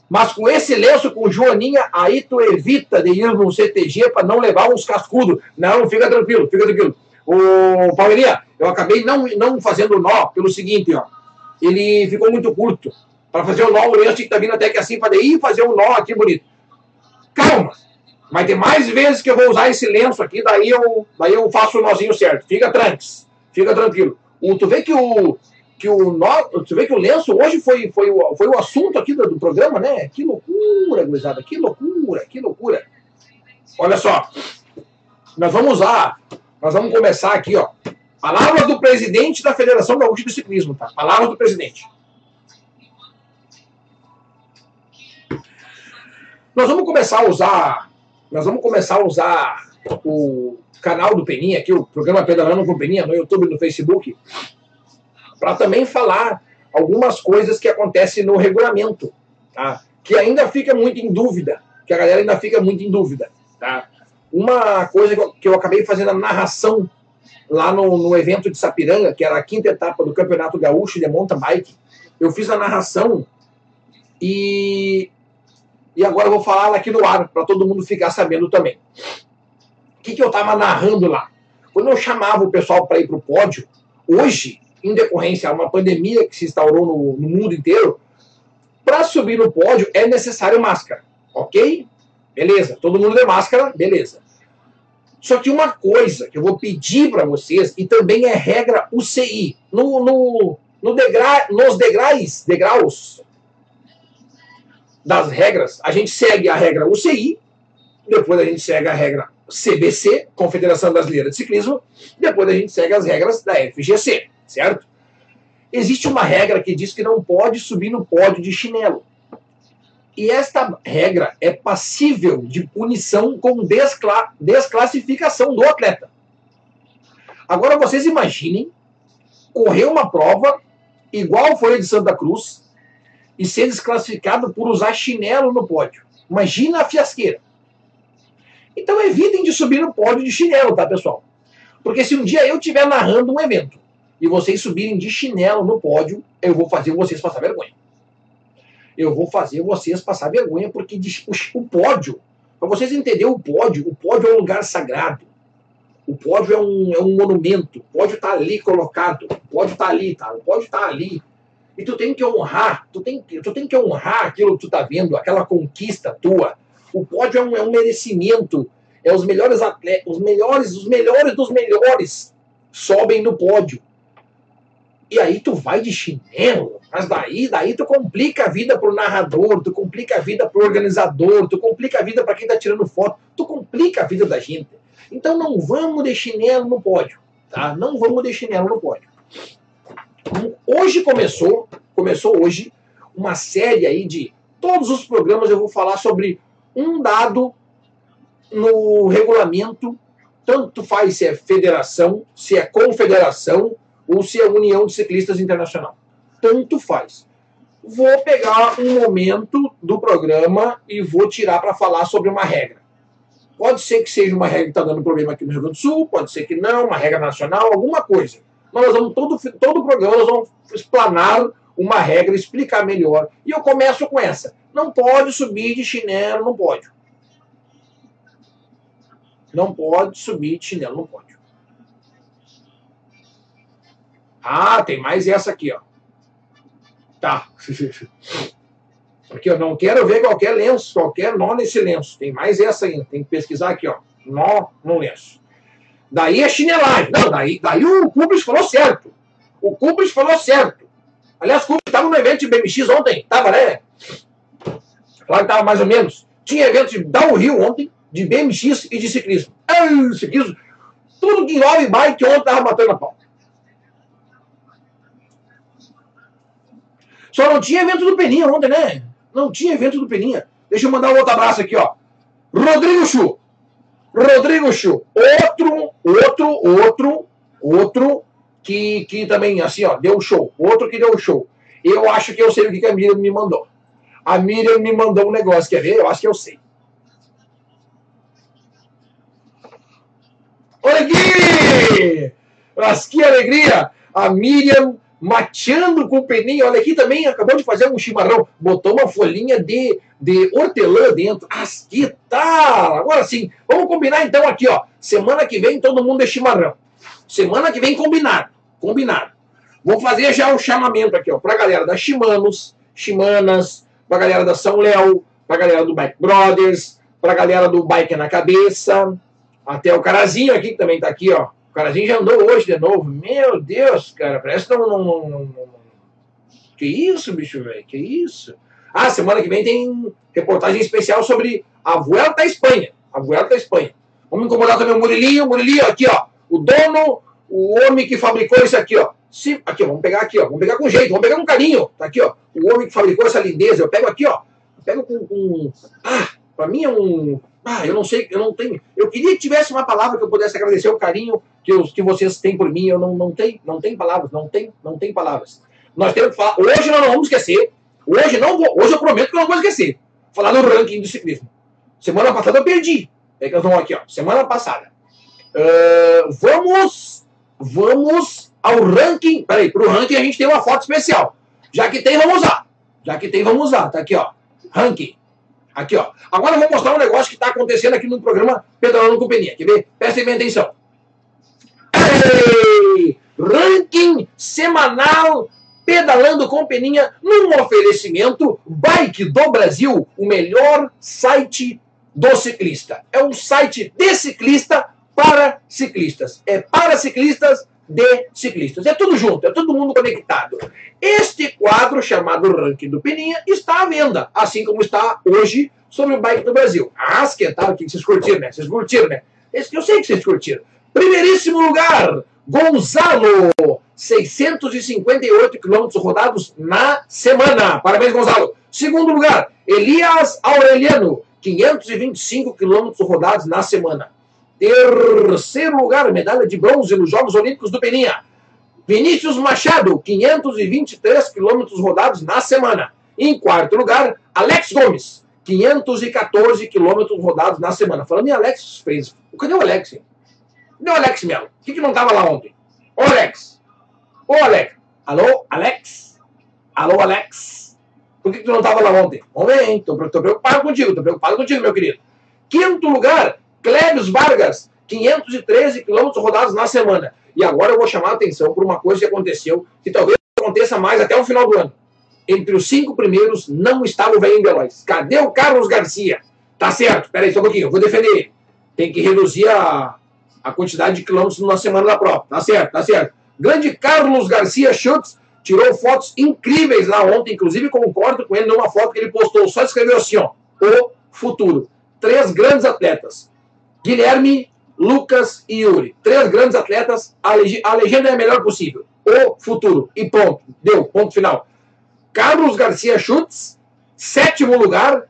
Mas com esse lenço com Joaninha, aí tu evita de ir no CTG para não levar uns cascudos. Não, fica tranquilo, fica tranquilo. O Palmeirinha, eu acabei não, não fazendo nó pelo seguinte, ó. Ele ficou muito curto. Para fazer o nó, o lenço tinha que tá vindo até que assim, para daí fazer um nó aqui bonito. Calma! Vai ter mais vezes que eu vou usar esse lenço aqui, daí eu, daí eu faço o nozinho certo. Fica tranquilo, fica tranquilo. O, tu vê que o, que o tu vê que o lenço hoje foi, foi, o, foi o assunto aqui do, do programa, né? Que loucura, gurizada, que loucura, que loucura. Olha só, nós vamos usar, nós vamos começar aqui, ó. Palavras do presidente da Federação Gaúcha de Ciclismo, tá? Palavras do presidente. Nós vamos começar a usar, nós vamos começar a usar o canal do Peninha aqui, o programa Pedalando com Peninha, no YouTube e no Facebook, para também falar algumas coisas que acontecem no regulamento, tá? que ainda fica muito em dúvida, que a galera ainda fica muito em dúvida. Tá? Uma coisa que eu, que eu acabei fazendo a narração lá no, no, evento de Sapiranga, que era a quinta etapa do Campeonato Gaúcho de Mountain Bike, eu fiz a narração e e agora eu vou falar aqui no ar, para todo mundo ficar sabendo também. O que, que eu estava narrando lá? Quando eu chamava o pessoal para ir para o pódio, hoje, em decorrência a uma pandemia que se instaurou no, no mundo inteiro, para subir no pódio é necessário máscara, ok? Beleza, todo mundo de máscara, beleza. Só que uma coisa que eu vou pedir para vocês, e também é regra UCI, no, no, no degra, nos degraus, degraus das regras, a gente segue a regra UCI, depois a gente segue a regra CBC, Confederação Brasileira de Ciclismo, depois a gente segue as regras da FGC, certo? Existe uma regra que diz que não pode subir no pódio de chinelo. E esta regra é passível de punição com descla desclassificação do atleta. Agora vocês imaginem correr uma prova igual foi a de Santa Cruz, e ser desclassificado por usar chinelo no pódio. Imagina a fiasqueira. Então evitem de subir no pódio de chinelo, tá, pessoal? Porque se um dia eu estiver narrando um evento e vocês subirem de chinelo no pódio, eu vou fazer vocês passar vergonha. Eu vou fazer vocês passar vergonha, porque o pódio, para vocês entenderem o pódio, o pódio é um lugar sagrado. O pódio é um, é um monumento. O pódio está ali colocado. O pódio está ali, tá? O pódio está ali. E tu tem que honrar, tu tem, tu tem que honrar aquilo que tu tá vendo, aquela conquista tua. O pódio é um, é um merecimento. É os melhores atletas, os melhores, os melhores dos melhores sobem no pódio. E aí tu vai de chinelo, mas daí, daí tu complica a vida pro narrador, tu complica a vida pro organizador, tu complica a vida para quem tá tirando foto, tu complica a vida da gente. Então não vamos de chinelo no pódio, tá? Não vamos de chinelo no pódio. Hoje começou, começou hoje, uma série aí de todos os programas eu vou falar sobre um dado no regulamento, tanto faz se é federação, se é confederação ou se é União de Ciclistas Internacional. Tanto faz. Vou pegar um momento do programa e vou tirar para falar sobre uma regra. Pode ser que seja uma regra que está dando problema aqui no Rio Grande do Sul, pode ser que não, uma regra nacional, alguma coisa nós vamos, todo, todo o programa, nós vamos explanar uma regra, explicar melhor. E eu começo com essa. Não pode subir de chinelo no pódio. Não pode subir de chinelo no pódio. Ah, tem mais essa aqui, ó. Tá. Aqui, eu não quero ver qualquer lenço, qualquer nó nesse lenço. Tem mais essa ainda. Tem que pesquisar aqui, ó. Nó no lenço. Daí é chinelagem. Não, daí, daí o Cubis falou certo. O Cubis falou certo. Aliás, o Cubis estava no evento de BMX ontem. Tava, né? Claro que tava mais ou menos. Tinha evento de Downhill ontem, de BMX e de ciclismo. Ah, ciclismo. Tudo que envolve bike ontem tava batendo a pau. Só não tinha evento do Peninha ontem, né? Não tinha evento do Peninha. Deixa eu mandar um outro abraço aqui, ó. Rodrigo Chu. Rodrigo Chu. Outro, outro, outro, outro que, que também, assim, ó, deu show. Outro que deu show. Eu acho que eu sei o que a Miriam me mandou. A Miriam me mandou um negócio, quer ver? Eu acho que eu sei. Olha aqui! Mas que alegria! A Miriam mateando com o peninho. Olha aqui também, acabou de fazer um chimarrão. Botou uma folhinha de, de hortelã dentro. Ah, que tal? Agora sim, vamos combinar então aqui, ó. Semana que vem todo mundo é chimarrão. Semana que vem combinado. Combinado. Vou fazer já o um chamamento aqui, ó, pra galera da Chimanos, Chimanas, pra galera da São Léo, pra galera do Bike Brothers, pra galera do Bike na Cabeça, até o Carazinho aqui, que também tá aqui, ó. Carazinho já andou hoje de novo. Meu Deus, cara, parece que não. não, não, não... Que isso, bicho, velho? Que isso? Ah, semana que vem tem reportagem especial sobre a Vuelta à Espanha. A Vuelta à Espanha. Vamos incomodar também o Murilinho. Murilinho, aqui, ó. O dono, o homem que fabricou isso aqui, ó. Se, aqui, ó, vamos pegar aqui, ó. Vamos pegar com jeito, vamos pegar com carinho. Tá aqui, ó. O homem que fabricou essa lindeza. Eu pego aqui, ó. Eu pego com. com... Ah, pra mim é um. Ah, eu não sei, eu não tenho. Eu queria que tivesse uma palavra que eu pudesse agradecer o carinho que, os, que vocês têm por mim. Eu não, não tenho, não tem palavras, não tem, não tem palavras. Nós temos que falar. Hoje nós não vamos esquecer. Hoje não vou. Hoje eu prometo que eu não vou esquecer. Falar do ranking do ciclismo. Semana passada eu perdi. É que nós vamos aqui, ó. Semana passada. Uh, vamos. Vamos ao ranking. Peraí, o ranking a gente tem uma foto especial. Já que tem, vamos usar. Já que tem, vamos usar. Tá aqui, ó. Ranking. Aqui, ó. Agora eu vou mostrar um negócio que está acontecendo aqui no programa Pedalando com Peninha. Quer ver? Prestem bem atenção. Ei! Ranking semanal Pedalando com Peninha num oferecimento Bike do Brasil, o melhor site do ciclista. É um site de ciclista para ciclistas. É para ciclistas de ciclistas. É tudo junto, é todo mundo conectado. Este quadro, chamado Ranking do Peninha, está à venda, assim como está hoje sobre o Bike do Brasil. Ah, que tal? Que vocês curtiram, né? Vocês curtiram, né? Esse, eu sei que vocês curtiram. Primeiríssimo lugar, Gonzalo, 658 quilômetros rodados na semana. Parabéns, Gonzalo. Segundo lugar, Elias Aureliano, 525 quilômetros rodados na semana. Terceiro lugar, medalha de bronze nos Jogos Olímpicos do Peninha. Vinícius Machado, 523 quilômetros rodados na semana. Em quarto lugar, Alex Gomes, 514 quilômetros rodados na semana. Falando em Alex Freitas, cadê o Alex? Cadê o Alex Melo? O que, que não estava lá ontem? Ô Alex! Ô Alex! Alô, Alex? Alô, Alex? Por que, que tu não estava lá ontem? Vamos ver, hein? Estou preocupado contigo, estou preocupado contigo, meu querido. Quinto lugar, Clébios Vargas, 513 quilômetros rodados na semana. E agora eu vou chamar a atenção por uma coisa que aconteceu, que talvez aconteça mais até o final do ano. Entre os cinco primeiros não estava o velho Veloz. Cadê o Carlos Garcia? Tá certo, peraí só um pouquinho, eu vou defender ele. Tem que reduzir a, a quantidade de quilômetros na semana da prova. Tá certo, tá certo. Grande Carlos Garcia Schutz tirou fotos incríveis lá ontem, inclusive concordo com ele numa foto que ele postou, só escreveu assim, ó, o futuro. Três grandes atletas. Guilherme, Lucas e Yuri. Três grandes atletas, a, leg a legenda é a melhor possível. O futuro. E ponto. Deu, ponto final. Carlos Garcia Schutz, sétimo lugar,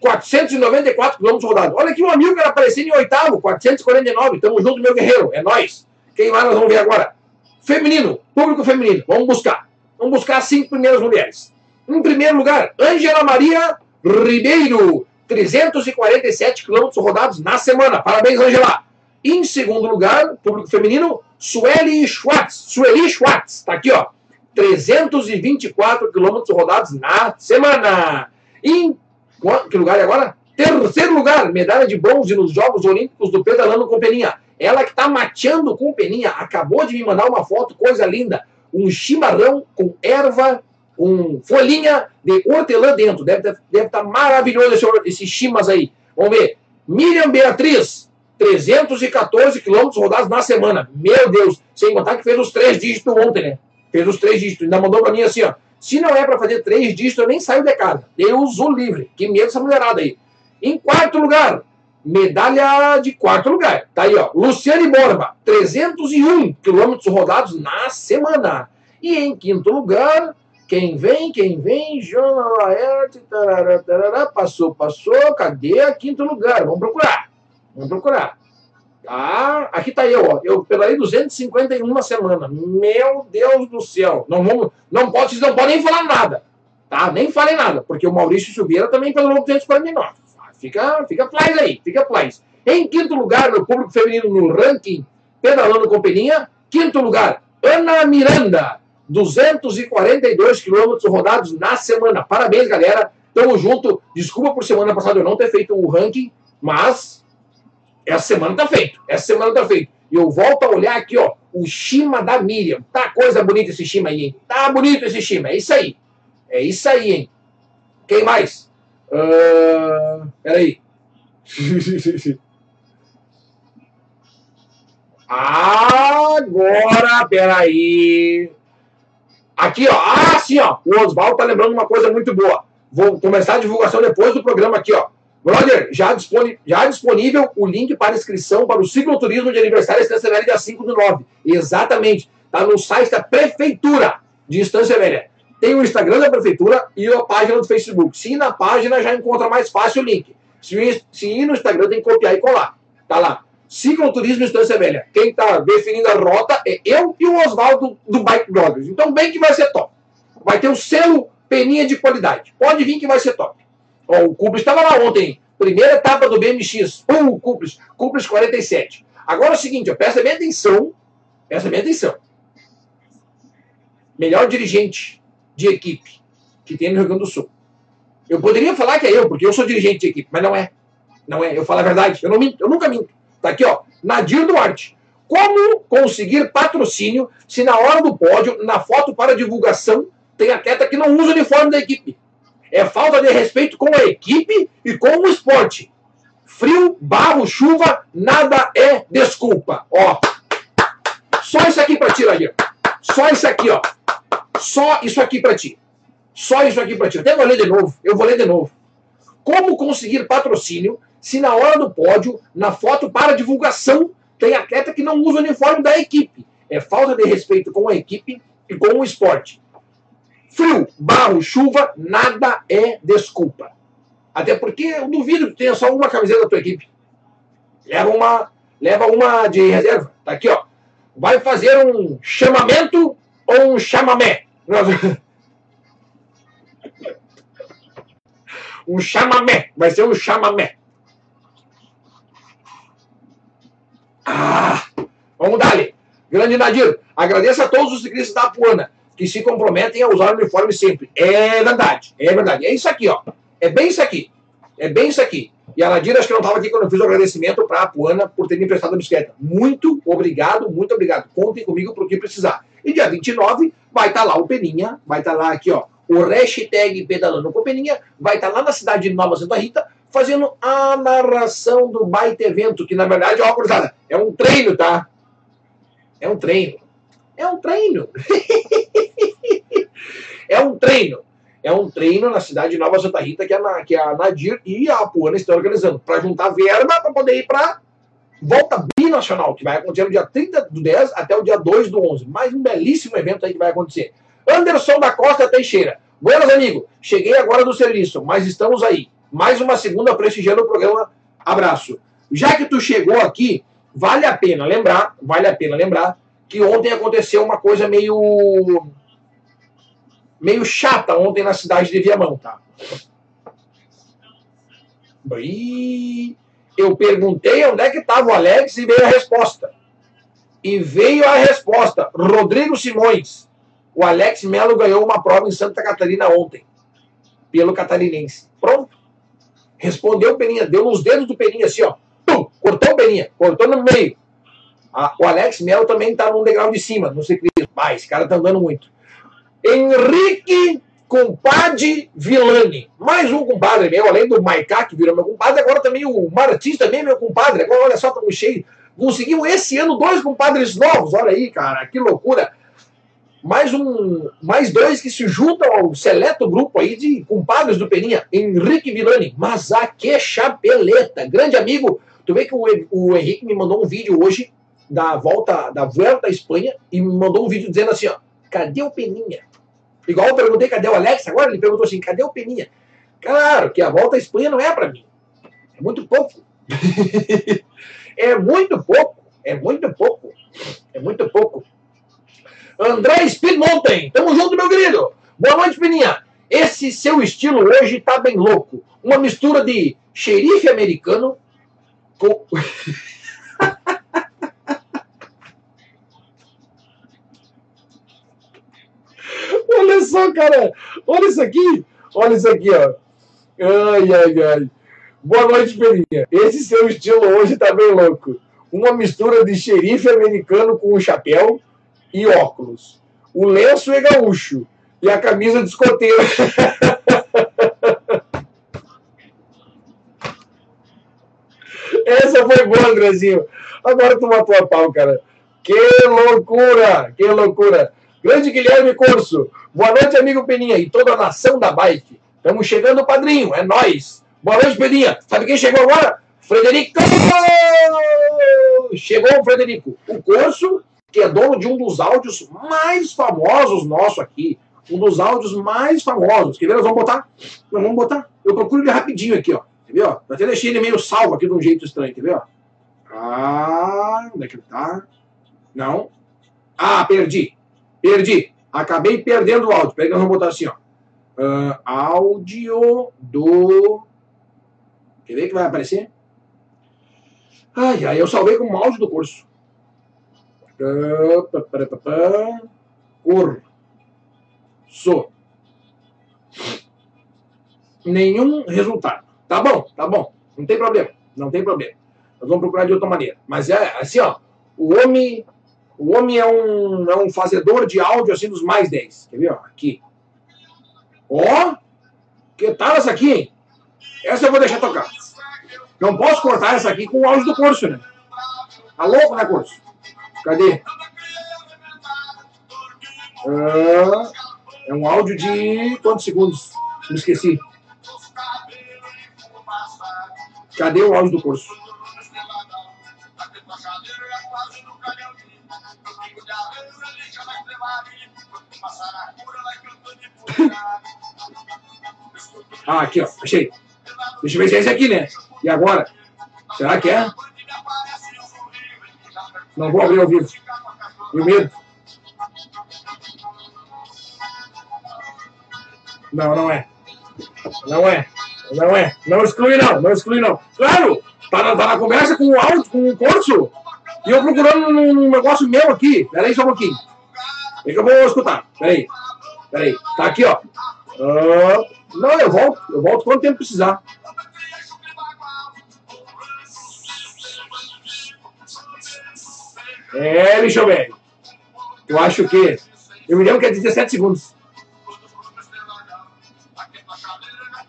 494 quilômetros rodados. Olha aqui um amigo que era aparecendo em oitavo, 449. Tamo junto, meu guerreiro. É nós. Quem mais nós vamos ver agora? Feminino, público feminino. Vamos buscar. Vamos buscar as cinco primeiras mulheres. Em primeiro lugar, Ângela Maria Ribeiro, 347 quilômetros rodados na semana. Parabéns, Angela. Em segundo lugar, público feminino, Sueli Schwartz. Sueli Schwartz, está aqui, ó. 324 quilômetros rodados na semana. Em que lugar é agora? Terceiro lugar, medalha de bronze nos Jogos Olímpicos do Pedalando com Peninha. Ela que está mateando com Peninha, acabou de me mandar uma foto, coisa linda. Um chimarrão com erva com folhinha de hortelã dentro. Deve, deve estar tá maravilhoso esse, esse chimas aí. Vamos ver. Miriam Beatriz, 314 quilômetros rodados na semana. Meu Deus, sem contar que fez os três dígitos ontem, né? Fez os três dígitos. Ainda mandou para mim assim, ó. Se não é para fazer três dígitos, eu nem saio de casa. Deus o livre. Que medo essa mulherada aí. Em quarto lugar, medalha de quarto lugar. Tá aí, ó. Luciane Borba, 301 quilômetros rodados na semana. E em quinto lugar, quem vem, quem vem, Joana Laerte, tarará, tarará, passou, passou, cadê quinto lugar? Vamos procurar. Vamos procurar. Tá? Aqui tá eu, ó. Eu pedalei 251 na semana. Meu Deus do céu. Não vamos, não pode, não podem falar nada. Tá? Nem falem nada, porque o Maurício Silveira também pedalou 249. Fica, fica flies aí, fica flies. Em quinto lugar, no público feminino no ranking, pedalando com peninha. Quinto lugar, Ana Miranda, 242 quilômetros rodados na semana. Parabéns, galera. Tamo junto. Desculpa por semana passada eu não ter feito o ranking, mas essa semana tá feito. Essa semana tá feito. E eu volto a olhar aqui, ó, o Shima da Miriam. Tá coisa bonita esse Shima aí, hein? Tá bonito esse Shima. É isso aí. É isso aí, hein? Quem mais? Uh, peraí. Agora, peraí. Aqui, ó. Ah, sim, ó. O Oswaldo tá lembrando uma coisa muito boa. Vou começar a divulgação depois do programa aqui, ó. Brother, já, disponi já disponível o link para inscrição para o cicloturismo de aniversário Estância Velha dia 5 do 9. Exatamente. Tá no site da Prefeitura de Estância Velha tem o Instagram da prefeitura e a página do Facebook. Se ir na página, já encontra mais fácil o link. Se, se ir no Instagram, tem que copiar e colar. Tá lá. Cicloturismo Estância Velha. Quem está definindo a rota é eu e o Oswaldo do Bike Brothers. Então, bem que vai ser top. Vai ter o selo peninha de qualidade. Pode vir que vai ser top. Ó, o Cubris estava lá ontem. Primeira etapa do BMX. Uh, Cubris. Cubris 47. Agora é o seguinte, ó, presta bem atenção. Presta bem atenção. Melhor dirigente de equipe que tem no Rio Grande do Sul. Eu poderia falar que é eu, porque eu sou dirigente de equipe, mas não é. Não é. Eu falo a verdade. Eu não minto. Eu nunca minto. Tá aqui, ó. Nadir Duarte. Como conseguir patrocínio se na hora do pódio, na foto para divulgação, tem atleta que não usa o uniforme da equipe? É falta de respeito com a equipe e com o esporte. Frio, barro, chuva, nada é desculpa. Ó. Só isso aqui para ti, Nadir. Só isso aqui, ó. Só isso aqui para ti. Só isso aqui para ti. Até vou ler de novo. Eu vou ler de novo. Como conseguir patrocínio se na hora do pódio, na foto para divulgação, tem atleta que não usa o uniforme da equipe? É falta de respeito com a equipe e com o esporte. Frio, barro, chuva, nada é desculpa. Até porque eu duvido que tenha só uma camiseta da tua equipe. Leva uma, leva uma de reserva. Tá aqui, ó. Vai fazer um chamamento ou um chamamé. Um chamamé. Vai ser um chamamé. Ah, vamos dar ali. Grande Nadir, agradeço a todos os ciclistas da Apuana que se comprometem a usar o uniforme sempre. É verdade, é verdade. É isso aqui, ó. É bem isso aqui. É bem isso aqui. E a Nadir, acho que não estava aqui quando eu fiz o agradecimento para a Apuana por ter me emprestado a bicicleta. Muito obrigado, muito obrigado. Contem comigo para o que precisar. E dia 29 vai estar tá lá o Peninha, vai estar tá lá aqui, ó, o hashtag Pedalando com Peninha, vai estar tá lá na cidade de Nova Santa Rita, fazendo a narração do baita evento, que na verdade, ó, cruzada, é um treino, tá? É um treino. É um treino. é um treino. É um treino na cidade de Nova Santa Rita que a, que a Nadir e a Apuana estão organizando, para juntar verba para poder ir para volta binacional, que vai acontecer no dia 30 do 10 até o dia 2 do 11. Mais um belíssimo evento aí que vai acontecer. Anderson da Costa Teixeira. Buenas, amigo. Cheguei agora do serviço, mas estamos aí. Mais uma segunda prestigiando o programa. Abraço. Já que tu chegou aqui, vale a pena lembrar, vale a pena lembrar que ontem aconteceu uma coisa meio meio chata ontem na cidade de Viamão, tá? Eu perguntei onde é que estava o Alex e veio a resposta. E veio a resposta. Rodrigo Simões. O Alex Melo ganhou uma prova em Santa Catarina ontem. Pelo catarinense. Pronto. Respondeu o Peninha. Deu nos dedos do Peninha assim, ó. Pum, cortou o Peninha. Cortou no meio. O Alex Melo também está num degrau de cima, no ciclismo. Mas esse cara tá andando muito. Henrique Compadre Vilani. Mais um compadre meu, além do Maiká, que virou meu compadre, agora também o Martins também é meu compadre. Agora, olha só, estamos cheio. Conseguimos esse ano dois compadres novos. Olha aí, cara, que loucura. Mais um, mais dois que se juntam ao seleto grupo aí de compadres do Peninha. Henrique Vilani. Mas a que chapeleta. Grande amigo. Tu vê que o, o Henrique me mandou um vídeo hoje da volta da Vuelta à Espanha e me mandou um vídeo dizendo assim, ó, cadê o Peninha? Igual eu perguntei cadê o Alex, agora ele perguntou assim, cadê o Peninha? Claro que a volta à Espanha não é para mim. É muito pouco. é muito pouco. É muito pouco. É muito pouco. André Speed Mountain, tamo junto, meu querido. Boa noite, Peninha. Esse seu estilo hoje tá bem louco. Uma mistura de xerife americano com. Olha só, cara. Olha isso aqui. Olha isso aqui, ó. Ai, ai, ai. Boa noite, Peninha. Esse seu estilo hoje tá bem louco. Uma mistura de xerife americano com um chapéu e óculos. O lenço é gaúcho e a camisa de escoteiro. Essa foi boa, Andrezinho. Agora tu matou a pau, cara. Que loucura! Que loucura! Grande Guilherme Corso. Boa noite, amigo Peninha e toda a nação da bike. Estamos chegando, padrinho. É nós. Boa noite, Peninha. Sabe quem chegou agora? Frederico. Chegou o Frederico. O Corso, que é dono de um dos áudios mais famosos nosso aqui. Um dos áudios mais famosos. Quer ver? Nós vamos botar? Nós vamos botar. Eu procuro ele rapidinho aqui, ó. Quer ver? Ó? Eu até deixei ele meio salvo aqui de um jeito estranho. Quer ver? Ó? Ah, onde é que ele tá? Não. Ah, perdi. Perdi. Acabei perdendo o áudio. Peraí que nós vamos botar assim, ó. Uh, áudio do. Quer ver que vai aparecer? Ai, ai, eu salvei como áudio do curso. Curso. Nenhum resultado. Tá bom, tá bom. Não tem problema. Não tem problema. Nós vamos procurar de outra maneira. Mas é assim, ó. O homem o homem é um, é um fazedor de áudio assim dos mais 10. Quer ver? Ó, aqui. Ó, que tal essa aqui, hein? Essa eu vou deixar tocar. Não posso cortar essa aqui com o áudio do curso, né? Tá louco, né, curso? Cadê? Ah, é um áudio de quantos segundos? Me esqueci. Cadê o áudio do curso? ah, aqui, ó. Achei. Deixa eu ver se é esse aqui, né? E agora? Será que é? Não vou abrir ao vivo. E o medo? Não, não é. Não é. Não é. Não exclui, não. Não exclui, não. Claro! Tá na, tá na conversa com o áudio, com o curso. E eu procurando um negócio meu aqui. Peraí só um pouquinho. É que eu vou escutar. Peraí. Peraí. Tá aqui, ó. Uh, não, eu volto. Eu volto quanto tempo precisar. É, bicho velho. Eu acho que. Eu me lembro que é 17 segundos.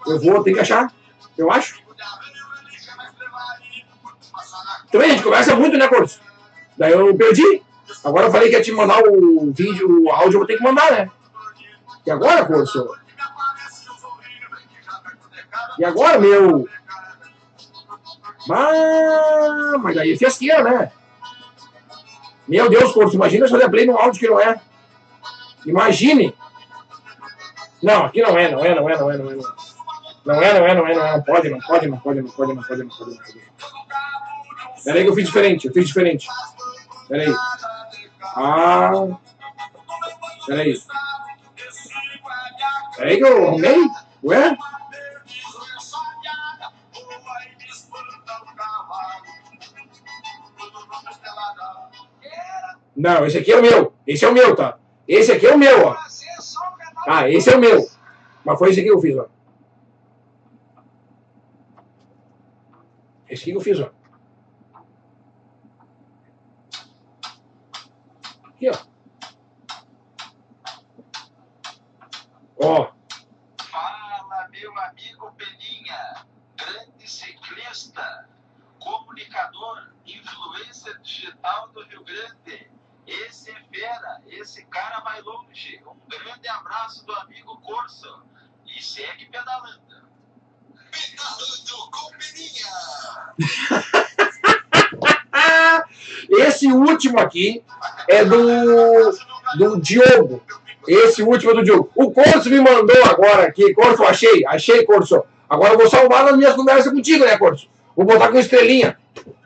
Eu vou ter que achar. Eu acho. Também a gente conversa muito, né, Corso? Daí eu perdi. Agora eu falei que ia te mandar o vídeo, o áudio, eu vou ter que mandar, né? E agora, Corso? E agora, meu? Ah, mas aí é fiasqueira, né? Meu Deus, Corso, imagina der play num áudio que não é. Imagine. Não, aqui não é, não é, não é, não é, não é. Não é, não é, não é, não é, não, é, não pode, não pode, não pode, não pode, não pode, não pode, não pode. Peraí que eu fiz diferente, eu fiz diferente. Peraí. Ah. Peraí. Peraí que eu arrumei? Ué? Não, esse aqui é o meu. Esse é o meu, tá? Esse aqui é o meu, ó. Ah, esse é o meu. Mas foi esse aqui que eu fiz, ó. Esse aqui que eu fiz, ó. Aqui, ó. Ó. amigo Peninha, grande ciclista, comunicador, influencer digital do Rio Grande. Esse é fera, esse cara vai longe. Um grande abraço do amigo Corso e segue pedalando. Pedalando com Peninha! Esse último aqui é do, do Diogo. Esse último é do Diogo. O Corso me mandou agora aqui. Corso, achei, achei, Corso. Agora eu vou salvar nas minhas conversas contigo, né, Corso? Vou botar com estrelinha.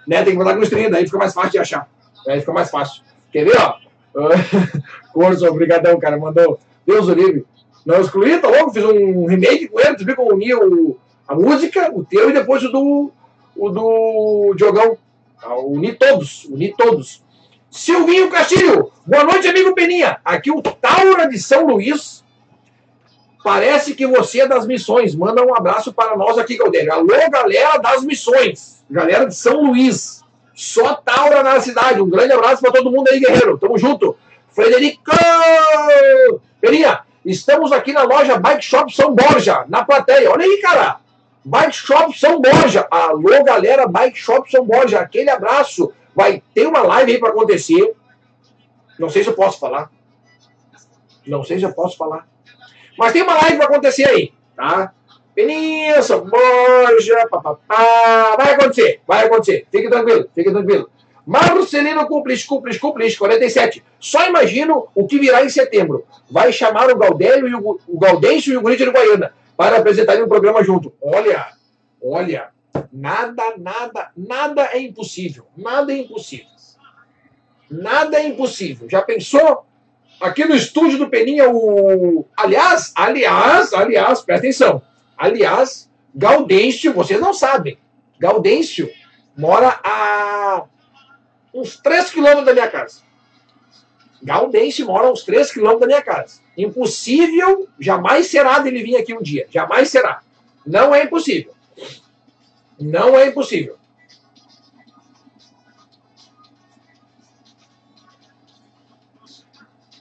Né? Tem que botar com estrelinha, daí fica mais fácil de achar. Daí fica mais fácil. Quer ver, ó? Corso, obrigadão, cara. Mandou. Deus o livre. Não excluí, tá louco? Fiz um remake com ele. Tu viu como uni o, a música, o teu e depois o do, o do Diogão. Ah, uni todos, uni todos. Silvinho Castilho, boa noite, amigo Peninha. Aqui o Taura de São Luís. Parece que você é das missões. Manda um abraço para nós aqui, Galdério. Alô, galera das missões. Galera de São Luís. Só Taura na cidade. Um grande abraço para todo mundo aí, guerreiro. Tamo junto. Frederico! Peninha, estamos aqui na loja Bike Shop São Borja, na plateia. Olha aí, cara. Bike Shop São Borja. Alô, galera, Bike Shop São Borja. Aquele abraço. Vai ter uma live aí para acontecer. Não sei se eu posso falar. Não sei se eu posso falar. Mas tem uma live para acontecer aí, tá? São Borja, papapá. Vai acontecer, vai acontecer. Fique tranquilo, fique tranquilo. Marcelino Cúmplice, Cúmplice, Cúmplice, 47. Só imagino o que virá em setembro. Vai chamar o Gaudério e o, o Gaudêncio e o Gurito de Guaiana para apresentarem um programa junto. Olha, olha, nada, nada, nada é impossível. Nada é impossível. Nada é impossível. Já pensou? Aqui no estúdio do Peninha, o. Aliás, aliás, aliás, presta atenção. Aliás, Gaudêncio, vocês não sabem. Gaudêncio mora a uns 3 quilômetros da minha casa. Gaudêncio mora a uns 3 quilômetros da minha casa. Impossível, jamais será dele vir aqui um dia. Jamais será. Não é impossível. Não é impossível.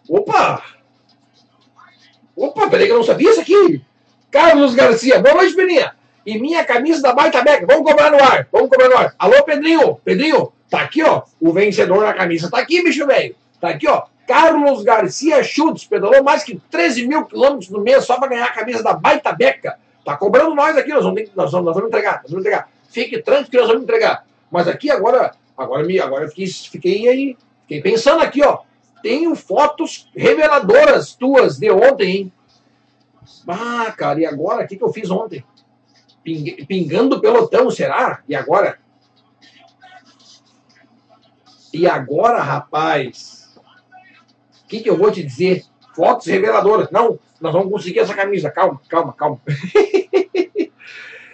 Opa! Opa, peraí que eu não sabia isso aqui. Carlos Garcia, boa noite, Peninha. E minha camisa da Baita Beca, vamos cobrar no ar, vamos cobrar no ar. Alô, Pedrinho, Pedrinho, tá aqui, ó, o vencedor da camisa. Tá aqui, bicho velho. Tá aqui, ó. Carlos Garcia Schultz, pedalou mais que 13 mil quilômetros no mês só para ganhar a camisa da Baita Beca. Tá cobrando nós aqui, nós vamos, nós vamos, nós vamos entregar, nós vamos entregar. Fique tranquilo que nós vamos entregar. Mas aqui agora, agora, me, agora eu fiquei, fiquei aí, fiquei pensando aqui, ó. Tenho fotos reveladoras tuas de ontem, hein? Ah, cara, e agora? O que, que eu fiz ontem? Ping, pingando pelotão, será? E agora? E agora, rapaz? O que, que eu vou te dizer? Fotos reveladoras. Não, nós vamos conseguir essa camisa. Calma, calma, calma.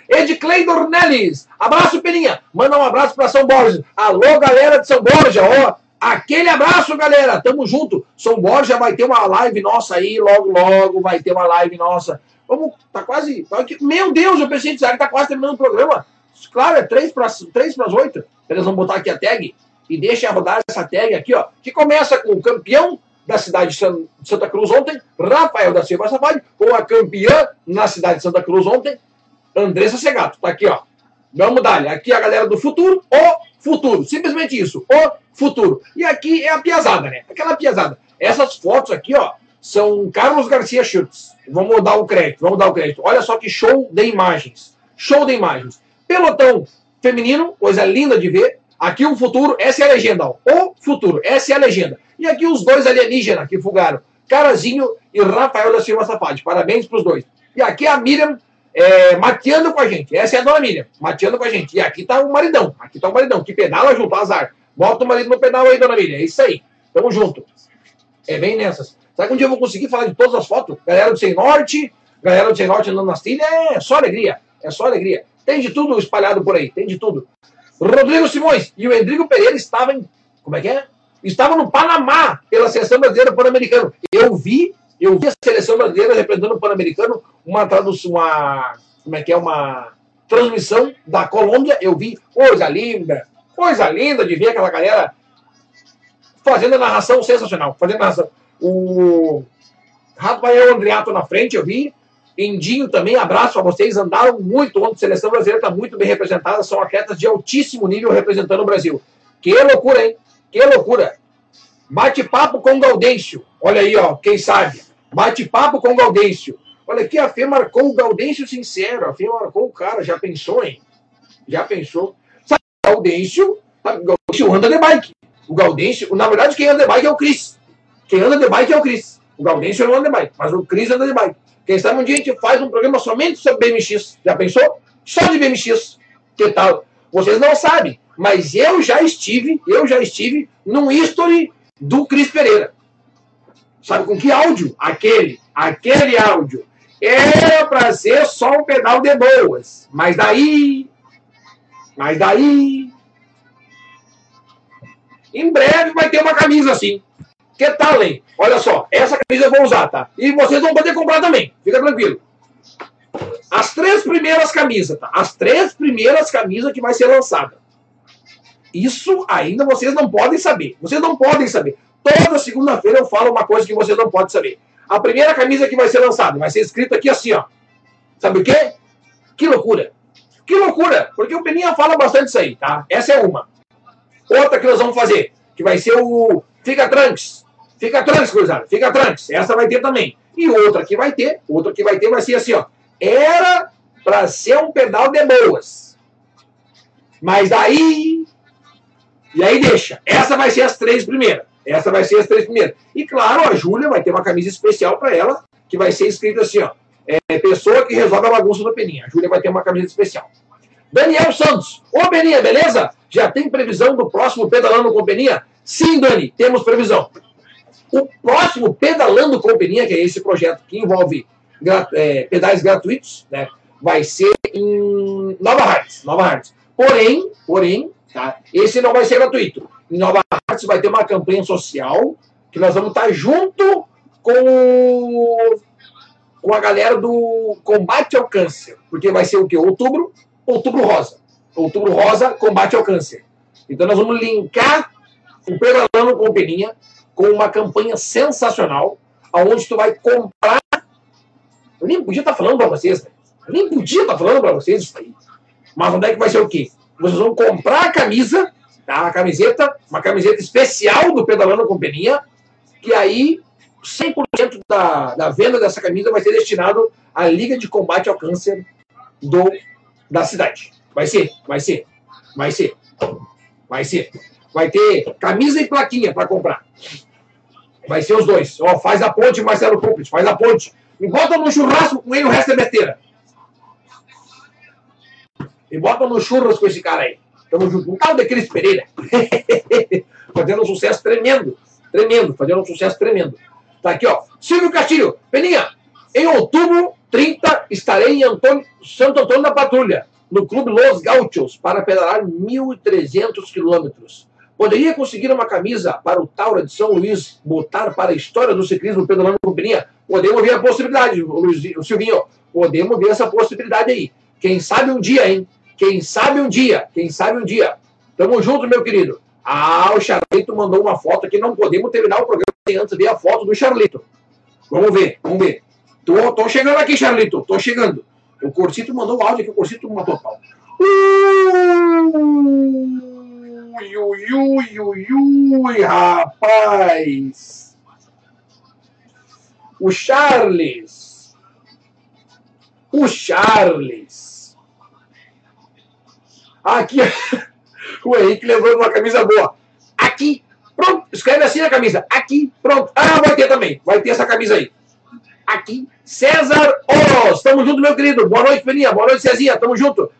Edclei Dornelles. Abraço, Peninha. Manda um abraço para São Borja. Alô, galera de São Borja. Ó, aquele abraço, galera. Tamo junto. São Borja vai ter uma live nossa aí. Logo, logo vai ter uma live nossa. Vamos, tá quase. Tá aqui. Meu Deus, eu pensei que tá quase terminando o programa. Claro, é 3 para as 8. Eles vão botar aqui a tag. E deixa rodar essa tag aqui, ó. Que começa com o campeão da cidade de Santa Cruz ontem, Rafael da Silva Safari, com a campeã na cidade de Santa Cruz ontem, Andressa Segato. Tá aqui, ó. Vamos dar Aqui a galera do futuro, o futuro. Simplesmente isso, o futuro. E aqui é a piazada, né? Aquela piazada. Essas fotos aqui, ó, são Carlos Garcia Schultz. Vamos dar o crédito, vamos dar o crédito. Olha só que show de imagens. Show de imagens. Pelotão feminino, coisa linda de ver. Aqui o futuro, essa é a legenda, ó. O futuro, essa é a legenda. E aqui os dois alienígenas que fugaram. Carazinho e Rafael da Silva Safadi. Parabéns para os dois. E aqui a Miriam é, mateando com a gente. Essa é a dona Miriam, mateando com a gente. E aqui tá o maridão. Aqui tá o maridão, que pedala junto, azar. Bota o marido no pedal aí, dona Miriam. É isso aí. Tamo junto. É bem nessas. Será que um dia eu vou conseguir falar de todas as fotos? Galera do Sem Norte, galera do Sem Norte andando nas trilhas, é só alegria. É só alegria. Tem de tudo espalhado por aí, tem de tudo. Rodrigo Simões e o Endrigo Pereira estavam em. Como é que é? Estavam no Panamá pela seleção brasileira pan-americano. Eu vi, eu vi a seleção brasileira representando o pan-americano, uma tradução, uma. Como é que é? Uma transmissão da Colômbia. Eu vi, coisa linda, coisa linda de ver aquela galera fazendo a narração sensacional. Fazendo a narração. O Rafael Andreato na frente, eu vi. Indinho também, abraço a vocês. Andaram muito ontem. A seleção brasileira está muito bem representada. São atletas de altíssimo nível representando o Brasil. Que loucura, hein? Que loucura. Bate-papo com Gaudêncio. Olha aí, ó, quem sabe. Bate-papo com Gaudêncio. Olha aqui, a Fê marcou o Gaudêncio sincero. A Fê marcou o cara. Já pensou, hein? Já pensou? Sabe, o Gaudêncio, o Gaudêncio anda de bike. O Gaudêncio, na verdade, quem anda de bike é o Cris. Quem anda de bike é o Cris. O Gaudêncio não anda de bike, mas o Cris anda de bike. Quem sabe um dia a gente faz um programa somente sobre BMX. Já pensou? Só de BMX. Que tal? Vocês não sabem, mas eu já estive, eu já estive num history do Cris Pereira. Sabe com que áudio? Aquele, aquele áudio. Era para ser só um pedal de boas. Mas daí. Mas daí. Em breve vai ter uma camisa assim. Que tal, hein? Olha só, essa camisa eu vou usar, tá? E vocês vão poder comprar também. Fica tranquilo. As três primeiras camisas, tá? As três primeiras camisas que vai ser lançada. Isso ainda vocês não podem saber. Vocês não podem saber. Toda segunda-feira eu falo uma coisa que vocês não podem saber. A primeira camisa que vai ser lançada vai ser escrita aqui assim, ó. Sabe o quê? Que loucura. Que loucura. Porque o Peninha fala bastante isso aí, tá? Essa é uma. Outra que nós vamos fazer, que vai ser o Fica Tranks. Fica Tranks, cruzado. Fica Tranks. Essa vai ter também. E outra que vai ter, outra que vai ter vai ser assim, ó. Era para ser um pedal de boas. Mas daí. E aí deixa. Essa vai ser as três primeiras. Essa vai ser as três primeiras. E claro, a Júlia vai ter uma camisa especial para ela, que vai ser escrita assim, ó. É, pessoa que resolve a bagunça do Peninha. A Júlia vai ter uma camisa especial. Daniel Santos. Ô, Peninha, beleza? Já tem previsão do próximo Pedalando com Peninha? Sim, Dani, temos previsão. O próximo Pedalando com Peninha, que é esse projeto que envolve é, pedais gratuitos, né, vai ser em Nova Hartz. Nova Hartz. Porém, porém, tá, esse não vai ser gratuito. Em Nova Hartz vai ter uma campanha social que nós vamos estar junto com, com a galera do combate ao câncer. Porque vai ser o quê? Outubro, outubro rosa. Outubro rosa, combate ao câncer. Então nós vamos linkar o Pedalando com Peninha com uma campanha sensacional, aonde tu vai comprar. Eu nem podia estar falando para vocês, né? Eu nem podia estar falando para vocês isso aí. Mas onde é que vai ser o quê? Vocês vão comprar a camisa, tá? a camiseta, uma camiseta especial do Pedalando com Peninha, que aí 100% da, da venda dessa camisa vai ser destinado à Liga de Combate ao Câncer do, da cidade. Vai ser, vai ser, vai ser, vai ser. Vai ter camisa e plaquinha para comprar. Vai ser os dois. Ó, faz a ponte, Marcelo Cúmplice, faz a ponte. Me bota no churrasco com ele, o resto é besteira. Me bota no churras com esse cara aí. Tamo junto. Um tal Cris Pereira. fazendo um sucesso tremendo. Tremendo. Fazendo um sucesso tremendo. Tá aqui, ó. Silvio Castilho. Peninha, em outubro 30 estarei em Antônio, Santo Antônio da Patrulha, no Clube Los Gauchos, para pedalar 1.300 quilômetros. Poderia conseguir uma camisa para o Taura de São Luís botar para a história do ciclismo pedalando com Peninha? Podemos ver a possibilidade, o Silvinho. Podemos ver essa possibilidade aí. Quem sabe um dia, hein? Quem sabe um dia, quem sabe um dia. Tamo junto, meu querido. Ah, o Charlito mandou uma foto aqui. Não podemos terminar o programa sem antes ver a foto do Charlito. Vamos ver, vamos ver. Tô, tô chegando aqui, Charlito. Tô chegando. O Corsito mandou o áudio aqui, o Corsito matou pau. Ui, ui, ui, ui, ui, rapaz. O Charles. O Charles. Aqui. O Henrique lembrou uma camisa boa. Aqui. Pronto. Escreve assim a camisa. Aqui. Pronto. Ah, vai ter também. Vai ter essa camisa aí. Aqui. César Oros. Tamo junto, meu querido. Boa noite, Peninha. Boa noite, Cezinha. Tamo junto.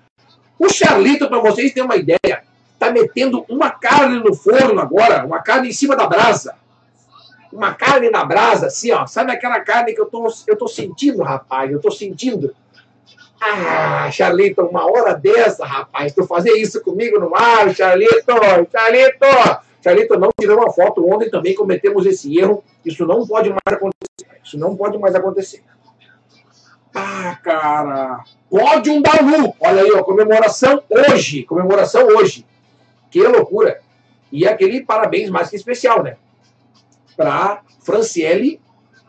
O Charlito, para vocês terem uma ideia, está metendo uma carne no forno agora, uma carne em cima da brasa. Uma carne na brasa, assim, ó. Sabe aquela carne que eu tô, eu tô sentindo, rapaz? Eu tô sentindo. Ah, Charlito, uma hora dessa, rapaz, tu fazer isso comigo no ar, Charlito, Charlito. Charlito, não tirou uma foto ontem também, cometemos esse erro. Isso não pode mais acontecer. Isso não pode mais acontecer. Ah, cara. Pódio da Lu. Olha aí, ó, comemoração hoje. Comemoração hoje. Que loucura! E aquele parabéns mais que especial, né? Para Franciele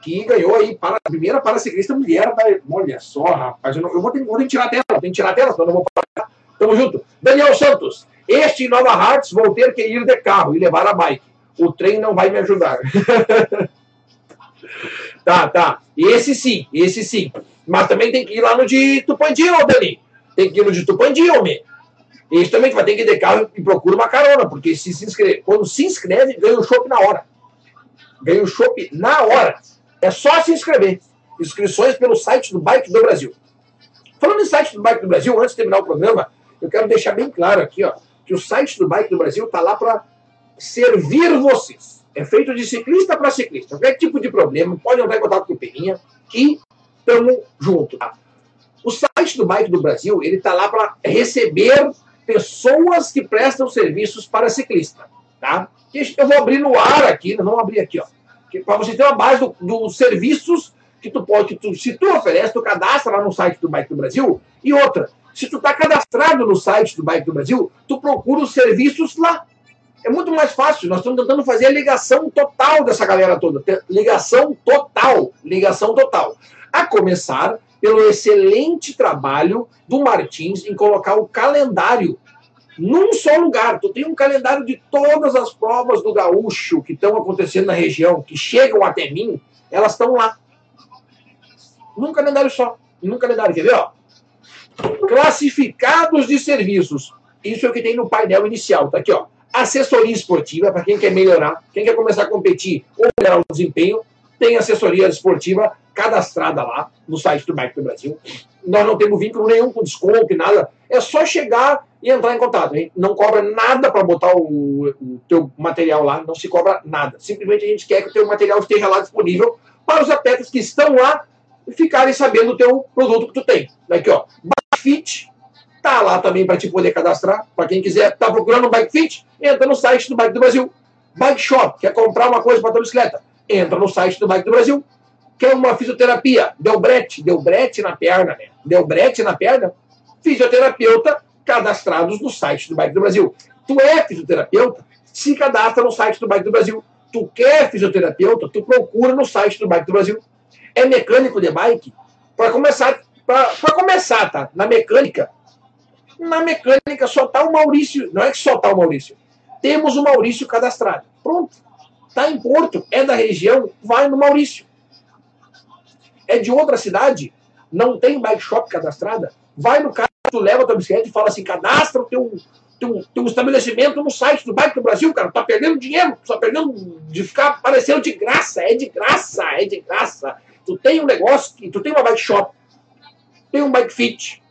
que ganhou aí para a primeira paraciclista mulher da. Olha só, rapaz, eu, não, eu vou, ter, vou ter que tirar a tela, tenho que tirar a tela, senão eu não vou parar. Tamo junto. Daniel Santos, este Nova Hartz vou ter que ir de carro e levar a bike. O trem não vai me ajudar. tá, tá. Esse sim, esse sim. Mas também tem que ir lá no de Tupandi, ô Dani. Tem que ir no de Tupandi, homem. Esse também vai ter que ir de carro e procura uma carona, porque se se inscreve, quando se inscreve, ganha o chopp na hora. Ganha o chopp na hora. É só se inscrever. Inscrições pelo site do Bike do Brasil. Falando em site do Bike do Brasil, antes de terminar o programa, eu quero deixar bem claro aqui, ó, que o site do Bike do Brasil está lá para servir vocês. É feito de ciclista para ciclista. Qualquer tipo de problema, pode entrar em contato com o Peninha, que estamos juntos. Tá? O site do Bike do Brasil, ele está lá para receber pessoas que prestam serviços para ciclista. Tá? Eu vou abrir no ar aqui, vamos abrir aqui, ó. Para você ter uma base dos do serviços que tu pode, que tu, se tu oferece, tu cadastra lá no site do Bike do Brasil. E outra, se tu está cadastrado no site do Bike do Brasil, tu procura os serviços lá. É muito mais fácil. Nós estamos tentando fazer a ligação total dessa galera toda. Ligação total. Ligação total. A começar pelo excelente trabalho do Martins em colocar o calendário num só lugar. Tu tem um calendário de todas as provas do gaúcho que estão acontecendo na região, que chegam até mim, elas estão lá. Num calendário só. Num calendário, quer ver? Ó? Classificados de serviços. Isso é o que tem no painel inicial. Tá aqui, ó. Assessoria esportiva, para quem quer melhorar, quem quer começar a competir ou melhorar o desempenho, tem assessoria esportiva cadastrada lá no site do Bike do Brasil. Nós não temos vínculo nenhum com desconto e nada. É só chegar e entrar em contato. Hein? Não cobra nada para botar o, o teu material lá, não se cobra nada. Simplesmente a gente quer que o teu material esteja lá disponível para os atletas que estão lá ficarem sabendo do teu produto que tu tem. Aqui, ó, Bike Fit, tá lá também para te poder cadastrar. Para quem quiser, tá procurando Bike Fit, entra no site do Bike do Brasil. Bike Shop, quer comprar uma coisa para tua bicicleta? Entra no site do Bike do Brasil. Quer uma fisioterapia? Deu brete, deu brete na perna, né? Deu brete na perna? Fisioterapeuta cadastrados no site do Bike do Brasil. Tu é fisioterapeuta? Se cadastra no site do Bike do Brasil. Tu quer fisioterapeuta? Tu procura no site do Bike do Brasil é mecânico de bike, para começar, para começar, tá? Na mecânica, na mecânica só tá o Maurício, não é que só tá o Maurício. Temos o Maurício cadastrado. Pronto. Tá em Porto, é da região, vai no Maurício. É de outra cidade, não tem bike shop cadastrada, vai no carro, tu leva a tua bicicleta e fala assim, cadastra o teu, teu, teu estabelecimento no site do Bike do Brasil, cara. Tá perdendo dinheiro, tá perdendo de ficar aparecendo de graça, é de graça, é de graça. Tu tem um negócio, que tu tem uma bike shop, tem um bike fit,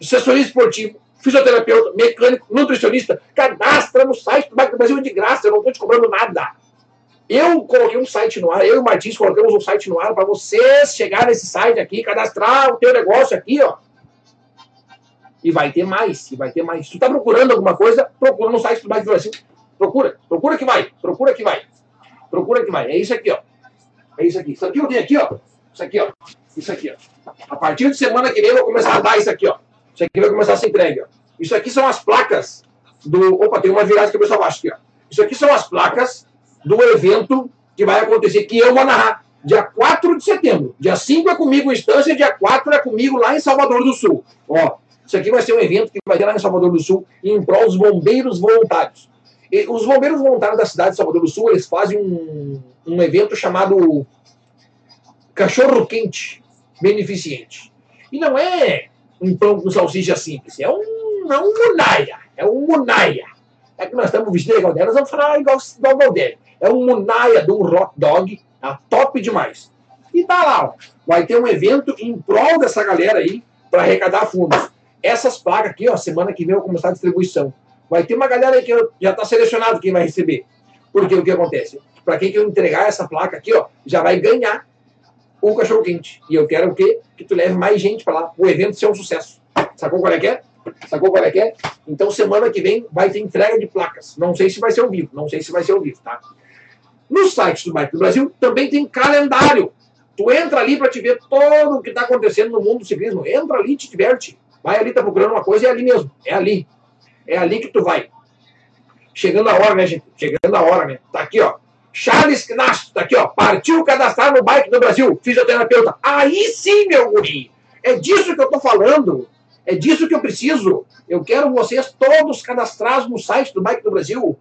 assessoria esportivo, fisioterapeuta, mecânico, nutricionista, cadastra no site do Bike do Brasil de graça, eu não estou te cobrando nada. Eu coloquei um site no ar, eu e o Martins colocamos um site no ar para vocês chegar nesse site aqui, cadastrar o teu negócio aqui, ó. E vai ter mais, e vai ter mais. Se tu tá procurando alguma coisa, procura no site do Bike do Brasil. Procura, procura que vai, procura que vai. Procura que vai. É isso aqui, ó. É isso aqui. Isso aqui eu tenho aqui, ó. Isso aqui, ó. Isso aqui, ó. A partir de semana que vem eu vou começar a dar isso aqui, ó. Isso aqui vai começar a ser entregue, ó. Isso aqui são as placas do. Opa, tem uma virada que o pessoal acha aqui, ó. Isso aqui são as placas do evento que vai acontecer, que eu vou narrar. Dia 4 de setembro. Dia 5 é comigo em Estância, dia 4 é comigo lá em Salvador do Sul. Ó, isso aqui vai ser um evento que vai ter lá em Salvador do Sul em prol dos bombeiros voluntários. E os bombeiros voluntários da cidade de Salvador do Sul, eles fazem um, um evento chamado cachorro quente beneficente. E não é um pão com salsicha simples, é um, é um munaia, é um munaia. É que nós estamos vestindo igual dela, nós vamos falar igual, igual Galdério. É um munaia de um hot dog, tá? top demais. E tá lá, ó, vai ter um evento em prol dessa galera aí, para arrecadar fundos. Essas placas aqui, ó, semana que vem eu vou começar a distribuição. Vai ter uma galera que já está selecionado quem vai receber. Porque o que acontece? Para quem que eu entregar essa placa aqui, ó, já vai ganhar o cachorro quente. E eu quero o quê? Que tu leve mais gente para lá. O evento ser um sucesso. Sacou qual é que é? Sacou qual é que é? Então, semana que vem vai ter entrega de placas. Não sei se vai ser ao vivo. Não sei se vai ser ao vivo, tá? No site do Bike do Brasil também tem calendário. Tu entra ali para te ver todo o que está acontecendo no mundo do ciclismo. Entra ali, te diverte. Vai ali, tá procurando uma coisa, é ali mesmo. É ali. É ali que tu vai. Chegando a hora, né, gente? Chegando a hora, né? Tá aqui, ó. Charles Knasch, tá aqui, ó. Partiu cadastrar no Bike do Brasil, fisioterapeuta. Aí sim, meu guri. É disso que eu tô falando. É disso que eu preciso. Eu quero vocês todos cadastrados no site do Bike do Brasil.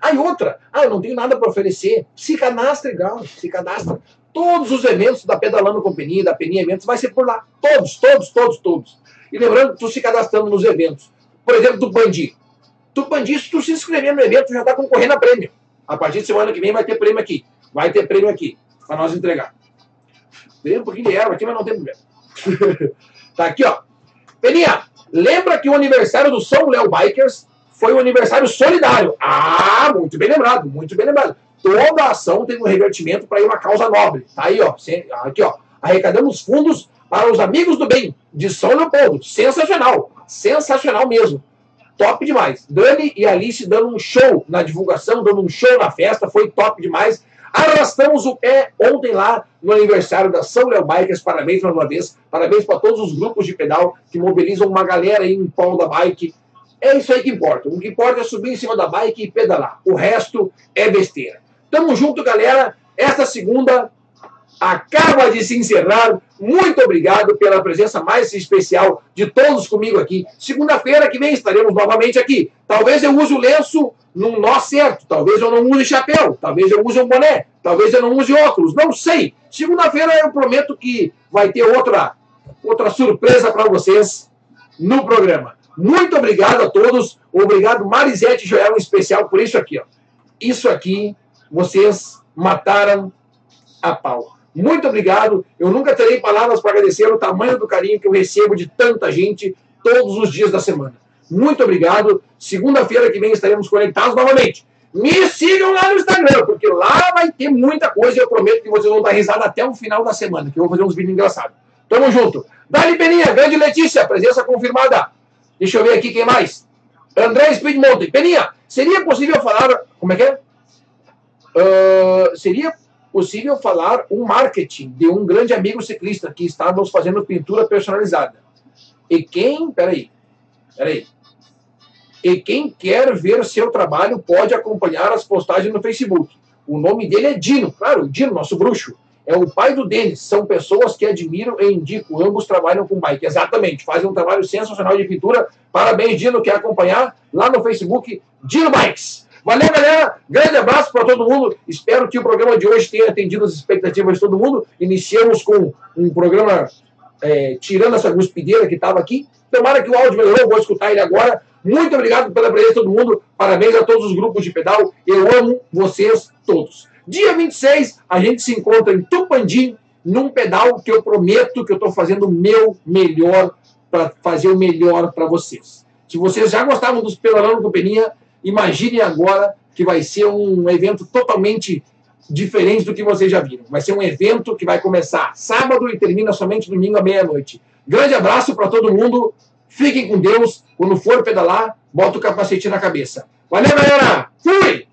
Aí outra, ah, eu não tenho nada para oferecer. Se cadastra, legal, se cadastra. Todos os eventos da Pedalando Companhia, da Peninha Eventos, vai ser por lá. Todos, todos, todos, todos. E lembrando, tu se cadastrando nos eventos. Por exemplo, do Bandi. Tupandi, se tu se inscrever no evento, já está concorrendo a prêmio. A partir de semana que vem vai ter prêmio aqui. Vai ter prêmio aqui, para nós entregar. Tem um pouquinho de erva aqui, mas não tem problema. tá aqui, ó. Peninha, lembra que o aniversário do São Léo Bikers foi um aniversário solidário. Ah, muito bem lembrado, muito bem lembrado. Toda ação tem um revertimento para ir uma causa nobre. Tá aí, ó. Aqui, ó. Arrecadamos fundos para os amigos do bem de São Leopoldo. Sensacional. Sensacional mesmo top demais. Dani e Alice dando um show na divulgação, dando um show na festa, foi top demais. Arrastamos o pé ontem lá no aniversário da São Léo Bikers. Parabéns mais uma vez. Parabéns para todos os grupos de pedal que mobilizam uma galera aí em polo da bike. É isso aí que importa. O que importa é subir em cima da bike e pedalar. O resto é besteira. Tamo junto, galera. Esta segunda acaba de se encerrar. Muito obrigado pela presença mais especial de todos comigo aqui. Segunda-feira que vem estaremos novamente aqui. Talvez eu use o lenço num nó certo, talvez eu não use chapéu, talvez eu use um boné, talvez eu não use óculos, não sei. Segunda-feira eu prometo que vai ter outra, outra surpresa para vocês no programa. Muito obrigado a todos. Obrigado, Marisete Joel, em especial, por isso aqui. Ó. Isso aqui, vocês mataram a pau. Muito obrigado. Eu nunca terei palavras para agradecer o tamanho do carinho que eu recebo de tanta gente todos os dias da semana. Muito obrigado. Segunda-feira que vem estaremos conectados novamente. Me sigam lá no Instagram, porque lá vai ter muita coisa e eu prometo que vocês vão dar risada até o final da semana, que eu vou fazer uns vídeos engraçados. Tamo junto. Dali Peninha, grande Letícia, presença confirmada. Deixa eu ver aqui quem mais. André Speed Mountain. Peninha, seria possível falar. Como é que é? Uh, seria possível falar um marketing de um grande amigo ciclista que está nos fazendo pintura personalizada. E quem, peraí, peraí. E quem quer ver seu trabalho pode acompanhar as postagens no Facebook. O nome dele é Dino, claro, Dino, nosso bruxo. É o pai do Denis. São pessoas que admiram e indico. Ambos trabalham com bike. Exatamente. Fazem um trabalho sensacional de pintura. Parabéns, Dino. Quer acompanhar? Lá no Facebook, Dino Bikes. Valeu, galera. Grande abraço para todo mundo. Espero que o programa de hoje tenha atendido as expectativas de todo mundo. Iniciamos com um programa é, tirando essa guspideira que estava aqui. Tomara que o áudio melhorou, vou escutar ele agora. Muito obrigado pela presença de todo mundo. Parabéns a todos os grupos de pedal. Eu amo vocês todos. Dia 26, a gente se encontra em Tupandi, num pedal que eu prometo que eu estou fazendo o meu melhor para fazer o melhor para vocês. Se vocês já gostavam dos Pedalando com Peninha, Imagine agora que vai ser um evento totalmente diferente do que vocês já viram. Vai ser um evento que vai começar sábado e termina somente domingo à meia-noite. Grande abraço para todo mundo. Fiquem com Deus. Quando for pedalar, bota o capacete na cabeça. Valeu, galera! Fui!